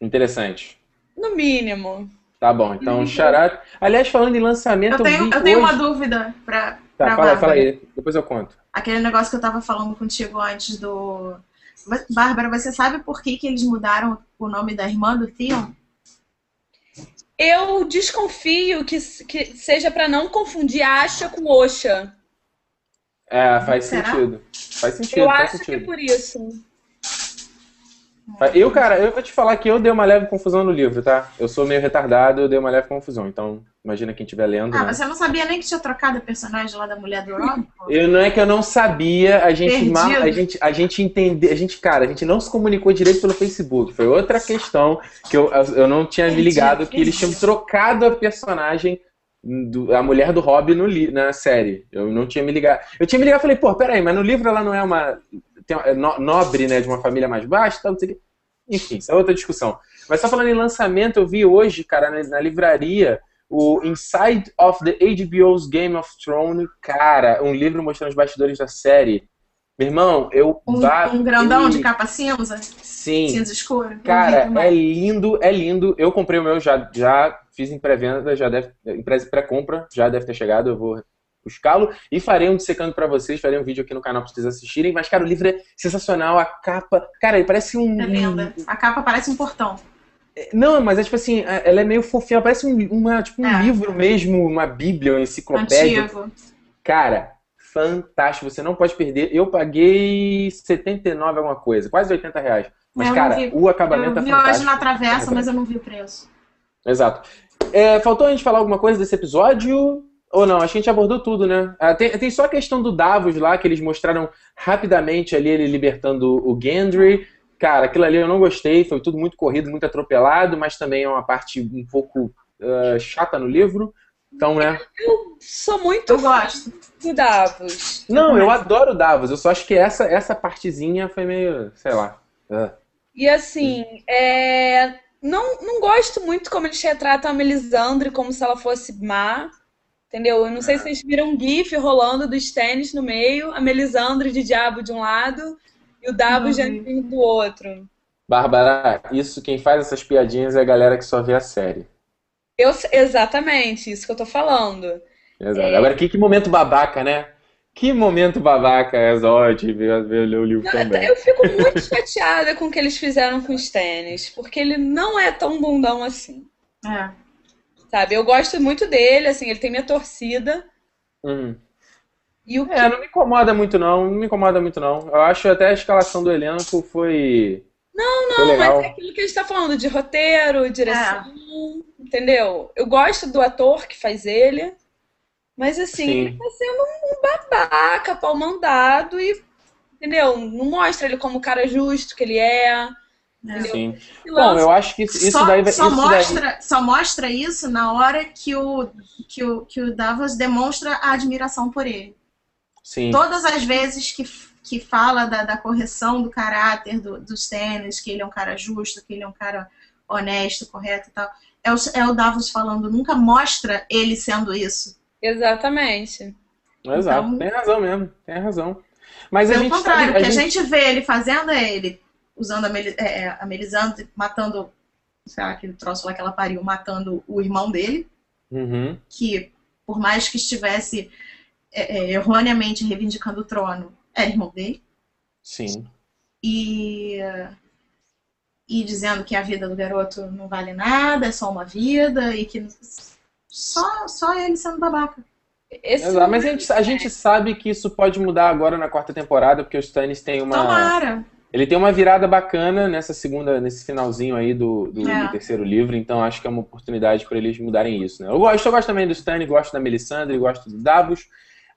Interessante. no mínimo. Tá bom, então, Uhum. Charada. Aliás, falando em lançamento, Eu tenho, vi eu tenho uma hoje... dúvida pra, Tá, pra fala, fala aí, depois eu conto. Aquele negócio que eu tava falando contigo antes do. Bárbara, você sabe por que, que eles mudaram o nome da irmã do Theon? Eu desconfio que, que seja pra não confundir Asha com Osha. É, faz Será? sentido. Faz sentido, Eu faz acho que é sentido. por isso. Eu, cara, eu vou te falar que eu dei uma leve confusão no livro, tá? Eu sou meio retardado, eu dei uma leve confusão. Então, imagina quem estiver lendo. Ah, né? você não sabia nem que tinha trocado a personagem lá da mulher do Rob? Eu, não é que eu não sabia, a gente, Perdido. mal- a gente, a gente entendeu, a gente, cara, a gente não se comunicou direito pelo Facebook. Foi outra questão que eu, eu não tinha me Perdido, ligado que eles tinham perdido. trocado a personagem, do, a mulher do Rob no, na série. Eu não tinha me ligado. Eu tinha me ligado e falei, pô, peraí, mas no livro ela não é uma nobre, né, de uma família mais baixa, tal, não sei o quê. Enfim, isso é outra discussão. Mas só falando em lançamento, eu vi hoje, cara, na, na livraria, o Inside of the HBO's Game of Thrones, cara, um livro mostrando os bastidores da série. Meu irmão, eu Um, babei. um grandão de capa cinza? Sim. Cinza escuro? Cara, é lindo, é lindo. Eu comprei o meu, já, já fiz em pré-venda, já deve, em pré- pré-compra, já deve ter chegado, eu vou buscá-lo e farei um dissecando pra vocês, farei um vídeo aqui no canal pra vocês assistirem. Mas, cara, o livro é sensacional, a capa, cara, ele parece um... É linda. A capa parece um portão. Não, mas é tipo assim, ela é meio fofinha, parece um, uma, tipo, um É. livro mesmo, uma bíblia, uma enciclopédia. Antigo. Cara, fantástico, você não pode perder. Eu paguei 79 alguma coisa, quase 80 reais. Mas, Eu cara, vi. o acabamento Eu é vi fantástico. hoje na travessa, mas eu não vi o preço. Exato. É, faltou a gente falar alguma coisa desse episódio? Ou não? Acho que a gente abordou tudo, né? Ah, tem, tem só a questão do Davos lá, que eles mostraram rapidamente ali ele libertando o Gendry. Cara, aquilo ali eu não gostei, foi tudo muito corrido, muito atropelado, mas também é uma parte um pouco ah, chata no livro. Então, né? Sou muito Eu gosto. do Davos. Não, eu adoro o Davos, eu só acho que essa, essa partezinha foi meio, sei lá. ah. E assim, é, não, não gosto muito como eles retratam a Melisandre como se ela fosse má. Entendeu? Eu não sei se vocês viram um GIF rolando dos tênis no meio, a Melisandre de diabo de um lado e o vi. anjinho do outro. Bárbara, isso quem faz essas piadinhas é a galera que só vê a série. Eu, exatamente, isso que eu tô falando. Exato. Agora, que, que momento babaca, né? Que momento babaca é ver ler o livro também. Eu fico muito chateada com o que eles fizeram com os tênis, porque ele não é tão bundão assim. É. Sabe? Eu gosto muito dele, assim, ele tem minha torcida. Hum. E o que É, não me incomoda muito não, não me incomoda muito não. Eu acho até a escalação do elenco foi... Não, Não, legal. mas é aquilo que a gente tá falando de roteiro, direção, entendeu? Eu gosto do ator que faz ele, mas assim, Sim. ele tá sendo um babaca, pau mandado e, entendeu? Não mostra ele como o cara justo que ele é. Sim. E Bom, eu acho que isso, só, daí vai... só isso daí- mostra, só mostra isso na hora que o, que, o, que o Davos demonstra a admiração por ele. Sim. Todas as vezes que, que fala da, da correção do caráter do, dos tênis, que ele é um cara justo, que ele é um cara honesto, correto e tal, é o, é o Davos falando, nunca mostra ele sendo isso. Exatamente. Exato, Então- tem razão mesmo, tem razão. Mas a Pelo gente contrário, sabe, o que a gente vê ele fazendo é ele usando a, Mel é, é, a Melisandre, matando, sei lá, aquele troço lá que ela pariu, matando o irmão dele, Uhum. que por mais que estivesse é, é, erroneamente reivindicando o trono, era irmão dele. Sim. E, e dizendo que a vida do garoto não vale nada, é só uma vida, e que só, só ele sendo babaca. Esse Exato, mas a gente, a gente sabe que isso pode mudar agora na quarta temporada, porque o Stannis tem uma. Tomara! Ele tem uma virada bacana nessa segunda, nesse finalzinho aí do, do, É. do terceiro livro, então acho que é uma oportunidade para eles mudarem isso, né? Eu gosto, eu gosto também do Stannis, gosto da Melisandre, gosto do Davos.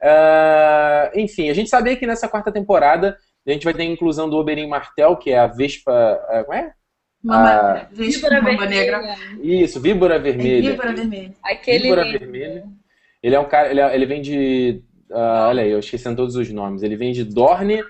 Ah, enfim, a gente sabia que nessa quarta temporada a gente vai ter a inclusão do Oberyn Martel, que é a Vespa. ah, Como é? Mamba, Ah. vejo Víbora mamba negra. Isso, Víbora É Vermelha. víbora vermelha. Aquele. Víbora Vermelha. Ele é um cara, ele, é- ele vem de. ah, olha aí, eu esquecendo todos os nomes. Ele vem de Dorne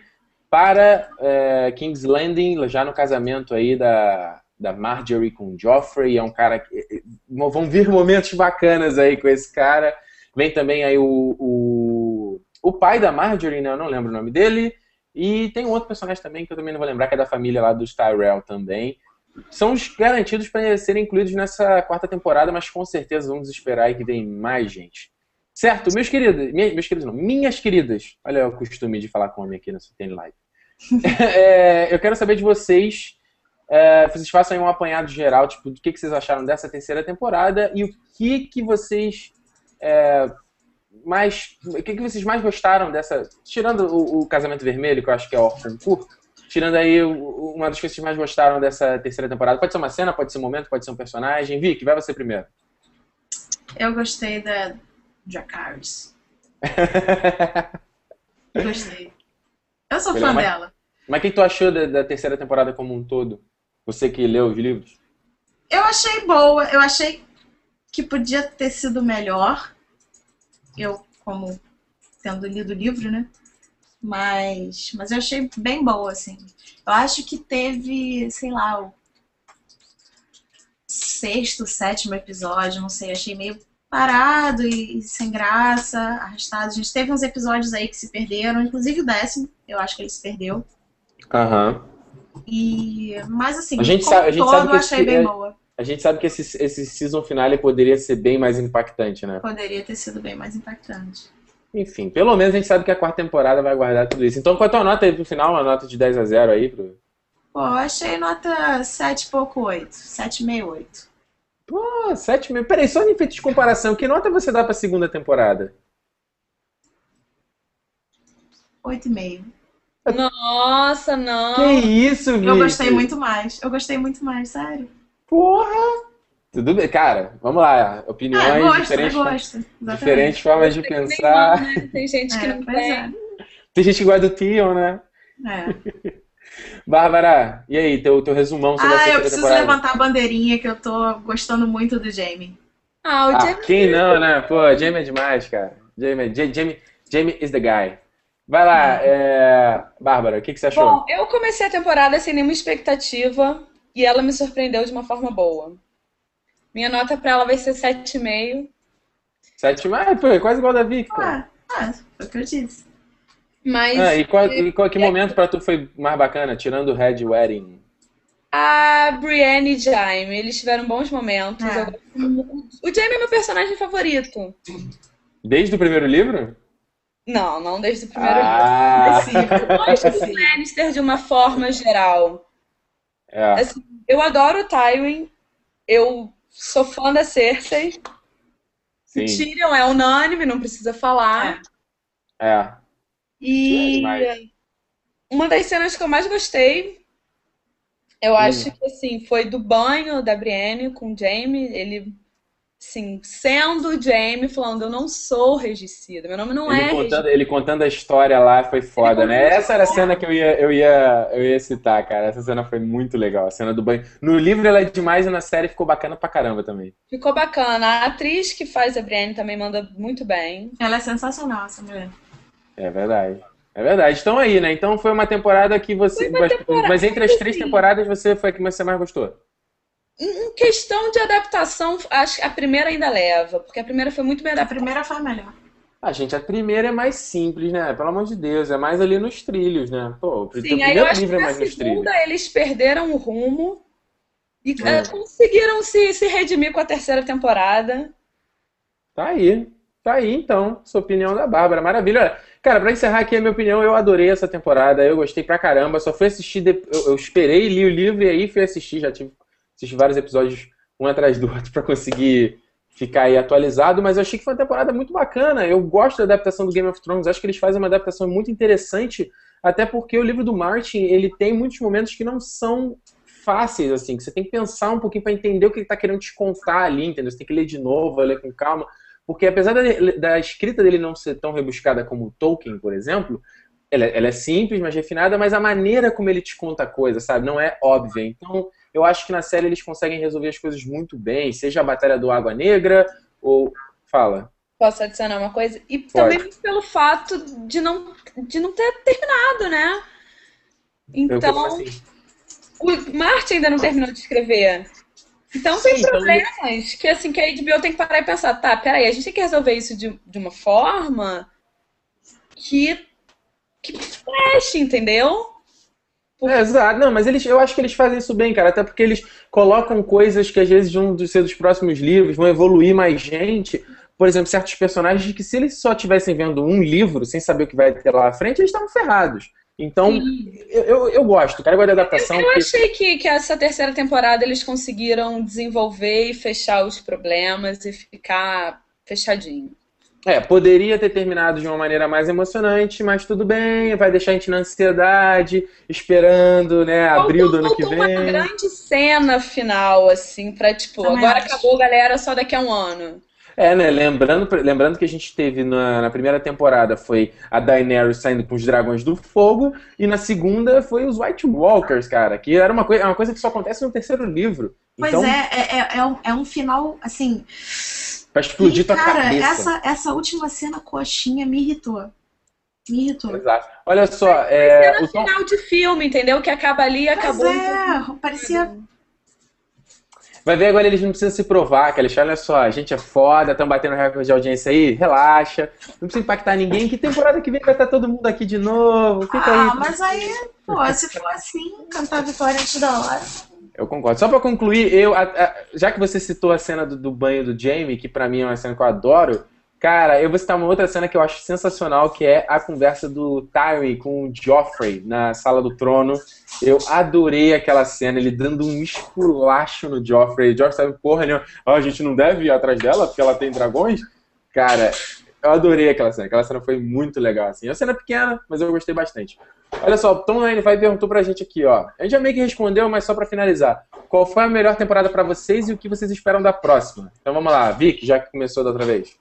para eh, King's Landing, já no casamento aí da, da Marjorie com Joffrey. É um cara que. eh, Vão vir momentos bacanas aí com esse cara. Vem também aí o, o, o pai da Marjorie, né? Eu não lembro o nome dele. E tem um outro personagem também que eu também não vou lembrar, que é da família lá dos Tyrell também. São os garantidos para serem incluídos nessa quarta temporada, mas com certeza vamos esperar aí que vem mais gente. Certo, meus queridos, minha- meus queridos não, minhas queridas, olha o costume de falar com homem aqui nessa tem live. É, eu quero saber de vocês, é, vocês façam aí um apanhado geral, tipo, do que, que vocês acharam dessa terceira temporada e o que que vocês é, mais, o que que vocês mais gostaram dessa, tirando o, o Casamento Vermelho, que eu acho que é o concurso, tirando aí uma das coisas que vocês mais gostaram dessa terceira temporada, pode ser uma cena, pode ser um momento, pode ser um personagem. Vicky, vai você primeiro. Eu gostei da Dracarys. Gostei. Eu sou Ele é fã mais- dela. Mas o que tu achou da, da terceira temporada como um todo? Você que leu os livros? Eu achei boa, eu achei que podia ter sido melhor. Eu, como tendo lido o livro, né? Mas, mas eu achei bem boa, assim. Eu acho que teve, sei lá, o sexto, sétimo episódio, não sei, achei meio parado e, sem graça, arrastado. A gente teve uns episódios aí que se perderam, inclusive o décimo, eu acho que ele se perdeu. Aham. E, mas assim, A gente como sabe- a gente todo, sabe que eu achei esse- bem é- boa. A gente sabe que esse, esse season finale poderia ser bem mais impactante, né? Poderia ter sido bem mais impactante. Enfim, pelo menos a gente sabe que a quarta temporada vai guardar tudo isso. Então, qual é a tua nota aí pro final? Uma nota de 10 a 0 aí? Pro... Pô, eu achei nota 7 e pouco 8. 7,68. Pô, 7 mil. Peraí, só em efeito de comparação, que nota você dá pra segunda temporada? 8,5. Nossa, não. Que isso, Vicky? Eu gostei muito mais. Eu gostei muito mais, sério. Porra! Tudo bem, cara, vamos lá. Opiniões Ah, gosto, diferentes, eu gosto. Diferentes formas de Tem que pensar. nenhum, né? Tem gente que É, não pois tem. é. Tem gente que gosta do Theon, né? É. Bárbara, e aí, teu, teu resumão sobre a Ah, eu preciso temporada? levantar a bandeirinha que eu tô gostando muito do Jamie. Ah, o Ah, Jamie quem não, né? Pô, Jamie é demais, cara. Jamie, Ja- Jamie, Jamie is the guy. Vai lá, é... Bárbara, o que, que você achou? Bom, eu comecei a temporada sem nenhuma expectativa e ela me surpreendeu de uma forma boa. Minha nota pra ela vai ser 7,5. Sete, ah, pô, é quase igual da Vicky, pô. Ah, ah, foi o que eu disse. Mas Ah, e qual, e qual, que momento pra tu foi mais bacana, tirando o Red Wedding? a Brienne e Jaime, eles tiveram bons momentos. É. Mu- O Jaime é meu personagem favorito. Desde o primeiro livro? Não, não desde o primeiro livro. Ah, Eu gosto do Lannister de uma forma geral. é. Assim, eu adoro o Tywin. Eu sou fã da Cersei. Sim, Tyrion é unânime, não precisa falar. é. É E demais. uma das cenas que eu mais gostei, eu Hum. acho que assim, foi do banho da Brienne com o Jaime. Ele, assim, sendo o Jaime, falando: Eu não sou regicida, meu nome não Ele é contando, ele contando a história lá foi foda, Ele né? Essa era a cena que eu ia, eu, ia, eu ia citar, cara. Essa cena foi muito legal, a cena do banho. No livro ela é demais e na série ficou bacana pra caramba também. Ficou bacana. A atriz que faz a Brienne também manda muito bem. Ela é sensacional, essa mulher. É verdade. É verdade. Então aí, né? Então foi uma temporada que você. mas, mas entre as três temporadas, você foi a que você mais gostou. Em questão de adaptação, acho que a primeira ainda leva, porque a primeira foi muito bem A primeira foi a melhor. Ah, gente, a primeira é mais simples, né? Pelo amor de Deus, é mais ali nos trilhos, né? Pô, o Sim, aí eu primeiro acho que livro é na mais nos trilhos. segunda eles perderam o rumo e Hum. eh, conseguiram se, se redimir com a terceira temporada. Tá aí. Tá aí, então. Sua opinião da Bárbara. Maravilha. Olha, cara, pra encerrar aqui a minha opinião, eu adorei essa temporada. Eu gostei pra caramba. Só fui assistir. de- Eu, eu esperei, li o livro e aí fui assistir. Já tive assisti vários episódios um atrás do outro pra conseguir ficar aí atualizado. Mas eu achei que foi uma temporada muito bacana. Eu gosto da adaptação do Game of Thrones. Acho que eles fazem uma adaptação muito interessante. Até porque o livro do Martin, ele tem muitos momentos que não são fáceis, assim, que você tem que pensar um pouquinho pra entender o que ele tá querendo te contar ali, entendeu? Você tem que ler de novo, ler com calma. Porque apesar da, da escrita dele não ser tão rebuscada como o Tolkien, por exemplo, ela, ela é simples, mas refinada, mas a maneira como ele te conta a coisa, sabe, não é óbvia. Então, eu acho que na série eles conseguem resolver as coisas muito bem, seja a Batalha do Água Negra, ou... Fala. Posso adicionar uma coisa? E também pelo fato de não, de não ter terminado, né? Então, assim, o Martin ainda não terminou de escrever. Então tem Sim, então- problemas que assim que a HBO tem que parar e pensar, tá, peraí, a gente tem que resolver isso de, de uma forma que que feche, entendeu? É, exato. Não, mas eles, eu acho que eles fazem isso bem, cara. Até porque eles colocam coisas que às vezes vão ser dos próximos livros, vão evoluir mais gente. Por exemplo, certos personagens que se eles só tivessem vendo um livro, sem saber o que vai ter lá à frente, eles estavam ferrados. Então, eu, eu, eu gosto, cara. Eu gosto da adaptação. Eu porque- achei que, que essa terceira temporada eles conseguiram desenvolver e fechar os problemas e ficar fechadinho. É, poderia ter terminado de uma maneira mais emocionante, mas tudo bem, vai deixar a gente na ansiedade, esperando, né, abril do ano que Faltou uma vem. grande cena final, assim, pra tipo, Também agora acho. acabou, galera, só daqui a um ano. É, né, lembrando, lembrando que a gente teve na, na primeira temporada foi a Daenerys saindo com os dragões do fogo, e na segunda foi os White Walkers, cara, que era uma, coi é uma coisa que só acontece no terceiro livro. Pois então, é, é, é, é um, é um final, assim. pra explodir e, tua cara, cabeça. essa, essa última cena coxinha me irritou. Me irritou. Exato. Olha só, é, Cena o Tom, final de filme, entendeu? Que acaba ali e acabou. é, parecia. Vai ver agora, eles não precisam se provar, que eles olha só, a gente é foda, estão batendo recorde de audiência aí, relaxa, não precisa impactar ninguém, que temporada que vem vai estar todo mundo aqui de novo, fica Ah, aí. mas aí, pô, se for assim, cantar a vitória antes da hora. Eu concordo. Só pra concluir, eu, a- a- já que você citou a cena do, do banho do Jamie, que pra mim é uma cena que eu adoro, cara, eu vou citar uma outra cena que eu acho sensacional, que é a conversa do Tywin com o Joffrey na sala do trono. Eu adorei aquela cena, ele dando um esculacho no Joffrey. O Joffrey sabe, porra, nenhuma. Ah, a gente não deve ir atrás dela porque ela tem dragões? Cara, eu adorei aquela cena. Aquela cena foi muito legal, assim. É uma cena pequena, mas eu gostei bastante. Olha só, o Tom Lane vai perguntou pra gente aqui, ó. A gente já meio que respondeu, mas só pra finalizar. Qual foi a melhor temporada pra vocês e o que vocês esperam da próxima? Então vamos lá, Vic, já que começou da outra vez.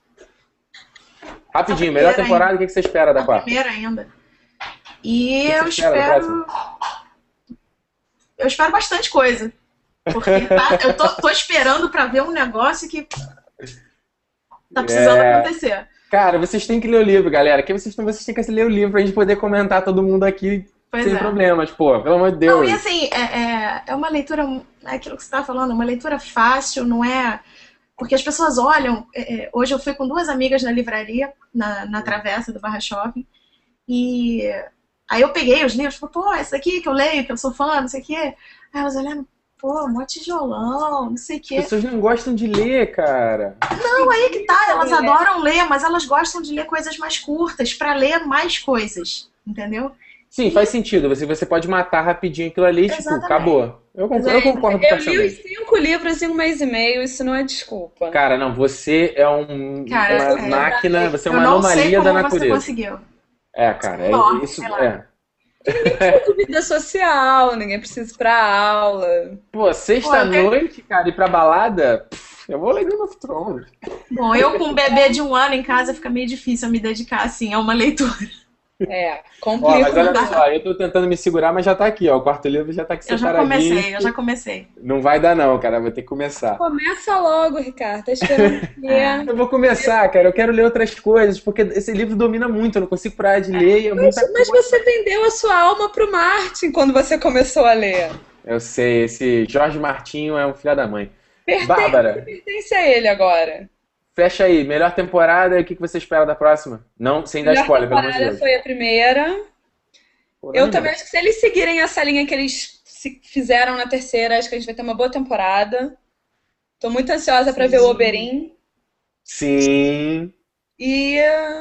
Rapidinho, melhor temporada, o que você espera da quarta? primeira ainda. E eu espero. Eu espero bastante coisa. Porque tá- eu tô, tô esperando pra ver um negócio que tá precisando É. acontecer. Cara, vocês têm que ler o livro, galera. Que vocês, vocês têm que ler o livro pra gente poder comentar todo mundo aqui Pois sem é. problemas, pô. Pelo amor de Não, Deus. e assim, é, é, é uma leitura, é aquilo que você estava falando, uma leitura fácil, não é. Porque as pessoas olham. é, é, hoje eu fui com duas amigas na livraria, na, na travessa do Barra Shopping, e aí eu peguei os livros, falei, pô, esse aqui que eu leio, que eu sou fã, não sei o quê. Aí elas olharam, pô, mó tijolão, não sei o As quê. pessoas não gostam de ler, cara. Não, aí que tá, elas ler. adoram ler, mas elas gostam de ler coisas mais curtas, pra ler mais coisas, entendeu? Sim, faz sentido. Você, você pode matar rapidinho aquilo ali e, tipo, acabou. Eu concordo, eu concordo Eu li os cinco livros em um mês e meio, isso não é desculpa. Cara, não, você é um, Cara, uma é. máquina, você é uma não sei anomalia como da você natureza. conseguiu. É, cara, é, Nossa, isso sei lá. é. Vida social, ninguém precisa ir pra aula. Pô, Pô, sexta-noite, cara, ir pra balada, pff, eu vou ler Game of Thrones. Bom, eu com um bebê de um ano em casa fica meio difícil eu me dedicar assim a uma leitura. É, Ó, complica. mas olha dá. só, eu tô tentando me segurar, mas já tá aqui, ó. O quarto livro já tá aqui Eu já comecei, eu já comecei. Não vai dar não, cara, vou ter que começar. Começa logo, Ricardo. Tá esperando o quê? Eu vou começar, cara. Eu quero ler outras coisas, porque esse livro domina muito. Eu não consigo parar de ler. É muita Mas coisa. você vendeu a sua alma pro Martin quando você começou a ler. Eu sei, esse Jorge Martinho é um filho da mãe. Pertence, Bárbara, pertence a ele agora. Fecha aí. Melhor temporada, o que, que você espera da próxima? Não, sem dar Melhor spoiler, pelo amor de temporada Deus. foi a primeira. Pô, Eu também acho que se eles seguirem essa linha que eles se- fizeram na terceira, acho que a gente vai ter uma boa temporada. Tô muito ansiosa pra ver o Oberyn. Sim. E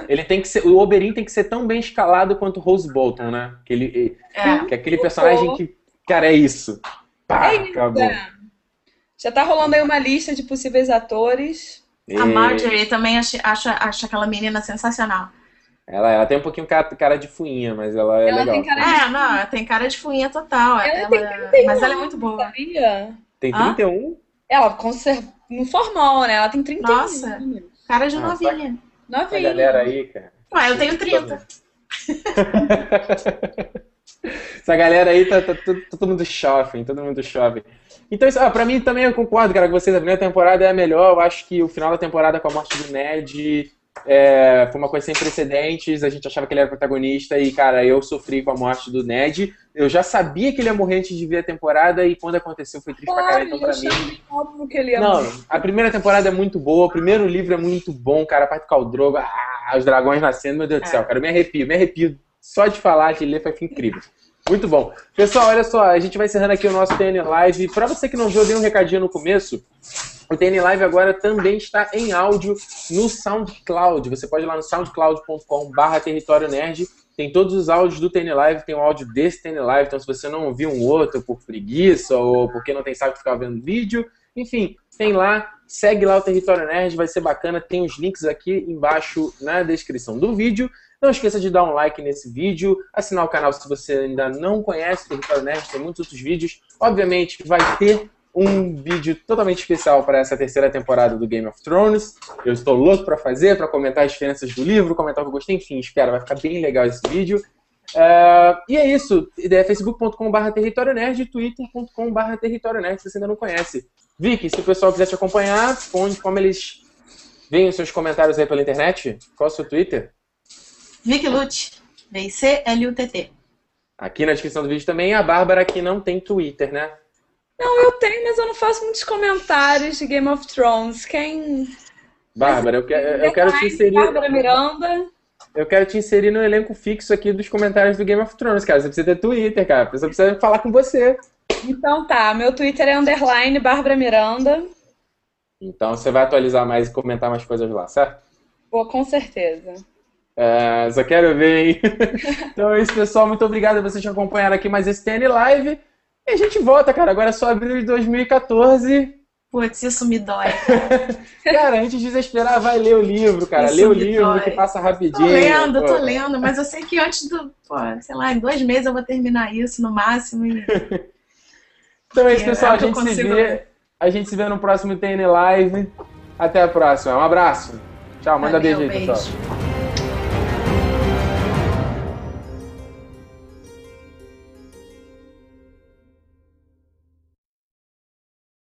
Ele tem que ser. O Oberyn tem que ser tão bem escalado quanto o Rose Bolton, né? Que, ele, É. que é aquele personagem que. Cara, é isso. Pá, É isso, acabou. é. já tá rolando aí uma lista de possíveis atores. A Marjorie também acho, acho, acho aquela menina sensacional. Ela, ela tem um pouquinho cara, cara de fuinha, mas ela é Ela legal. tem cara de É, não, ela tem cara de fuinha total. Ela Ela- tem 31 mas ela é muito boa. sabia? Tem Hã? 31? Ela conserva no formal, né? Ela tem 31 Nossa. anos. Cara de Ah, novinha. Essa Novinha. galera aí, cara. Ué, eu tenho 30. Essa galera aí tá, tá, tudo- todo mundo jovem, todo mundo jovem. Então, isso, ah, pra mim também eu concordo, cara, com vocês. A primeira temporada é a melhor. Eu acho que o final da temporada com a morte do Ned é, foi uma coisa sem precedentes. A gente achava que ele era protagonista e, cara, eu sofri com a morte do Ned. Eu já sabia que ele ia morrer antes de ver a temporada e quando aconteceu foi triste pra caralho. Claro, Então, eu pra mim, óbvio que ele ia Não, morrer. a primeira temporada é muito boa, o primeiro livro é muito bom, cara. A parte do Caldrogo, ah, os dragões nascendo, meu Deus do É. céu, cara, eu me arrepio, me arrepio. Só de falar, de ler, foi incrível. Muito bom. Pessoal, olha só, a gente vai encerrando aqui o nosso TN Live. Pra você que não viu, eu dei um recadinho no começo. O TN Live agora também está em áudio no SoundCloud. Você pode ir lá no soundcloud.com/barra Território Nerd. Tem todos os áudios do TN Live, tem o áudio desse TN Live. Então, se você não ouviu um outro por preguiça ou porque não tem saco ficar vendo vídeo, enfim, tem lá. Segue lá o Território Nerd, vai ser bacana. Tem os links aqui embaixo na descrição do vídeo. Não esqueça de dar um like nesse vídeo, assinar o canal se você ainda não conhece o Território Nerd, tem muitos outros vídeos. Obviamente vai ter um vídeo totalmente especial para essa terceira temporada do Game of Thrones. Eu estou louco para fazer, para comentar as diferenças do livro, comentar o que eu gostei, enfim, espera, vai ficar bem legal esse vídeo. É, e é isso, é facebook.com.br território nerd e twitter.com.br território nerd, se você ainda não conhece. Vicky, se o pessoal quiser te acompanhar, onde, como eles veem os seus comentários aí pela internet, qual é o seu Twitter? Vicky Lute. V-I-C-L-U-T-T. Aqui na descrição do vídeo também, a Bárbara que não tem Twitter, né? Não, eu tenho, mas eu não faço muitos comentários de Game of Thrones. Quem. Bárbara, eu, que- eu quero te inserir. Bárbara Miranda. Eu quero te inserir no elenco fixo aqui dos comentários do Game of Thrones, cara. Você precisa ter Twitter, cara. A pessoa precisa falar com você. Então tá, meu Twitter é underline Bárbara Miranda. Então você vai atualizar mais e comentar mais coisas lá, certo? Pô, com certeza. É, só quero ver, hein? então é isso, pessoal. Muito obrigado a vocês que acompanharam aqui mais esse TN Live. E a gente volta, cara. Agora é só abril de 2014. Putz, isso me dói. Cara, antes de desesperar, vai ler o livro, cara. Isso Lê o livro dói. que passa Tô rapidinho. lendo, pô. tô lendo, mas eu sei que antes do. Pô, sei lá, em dois meses eu vou terminar isso no máximo. E... Então é isso, pessoal. é a gente se consigo vê. ver. A gente se vê no próximo TN Live. Até a próxima. Um abraço. Tchau, manda Valeu, beijo aí, pessoal. beijo.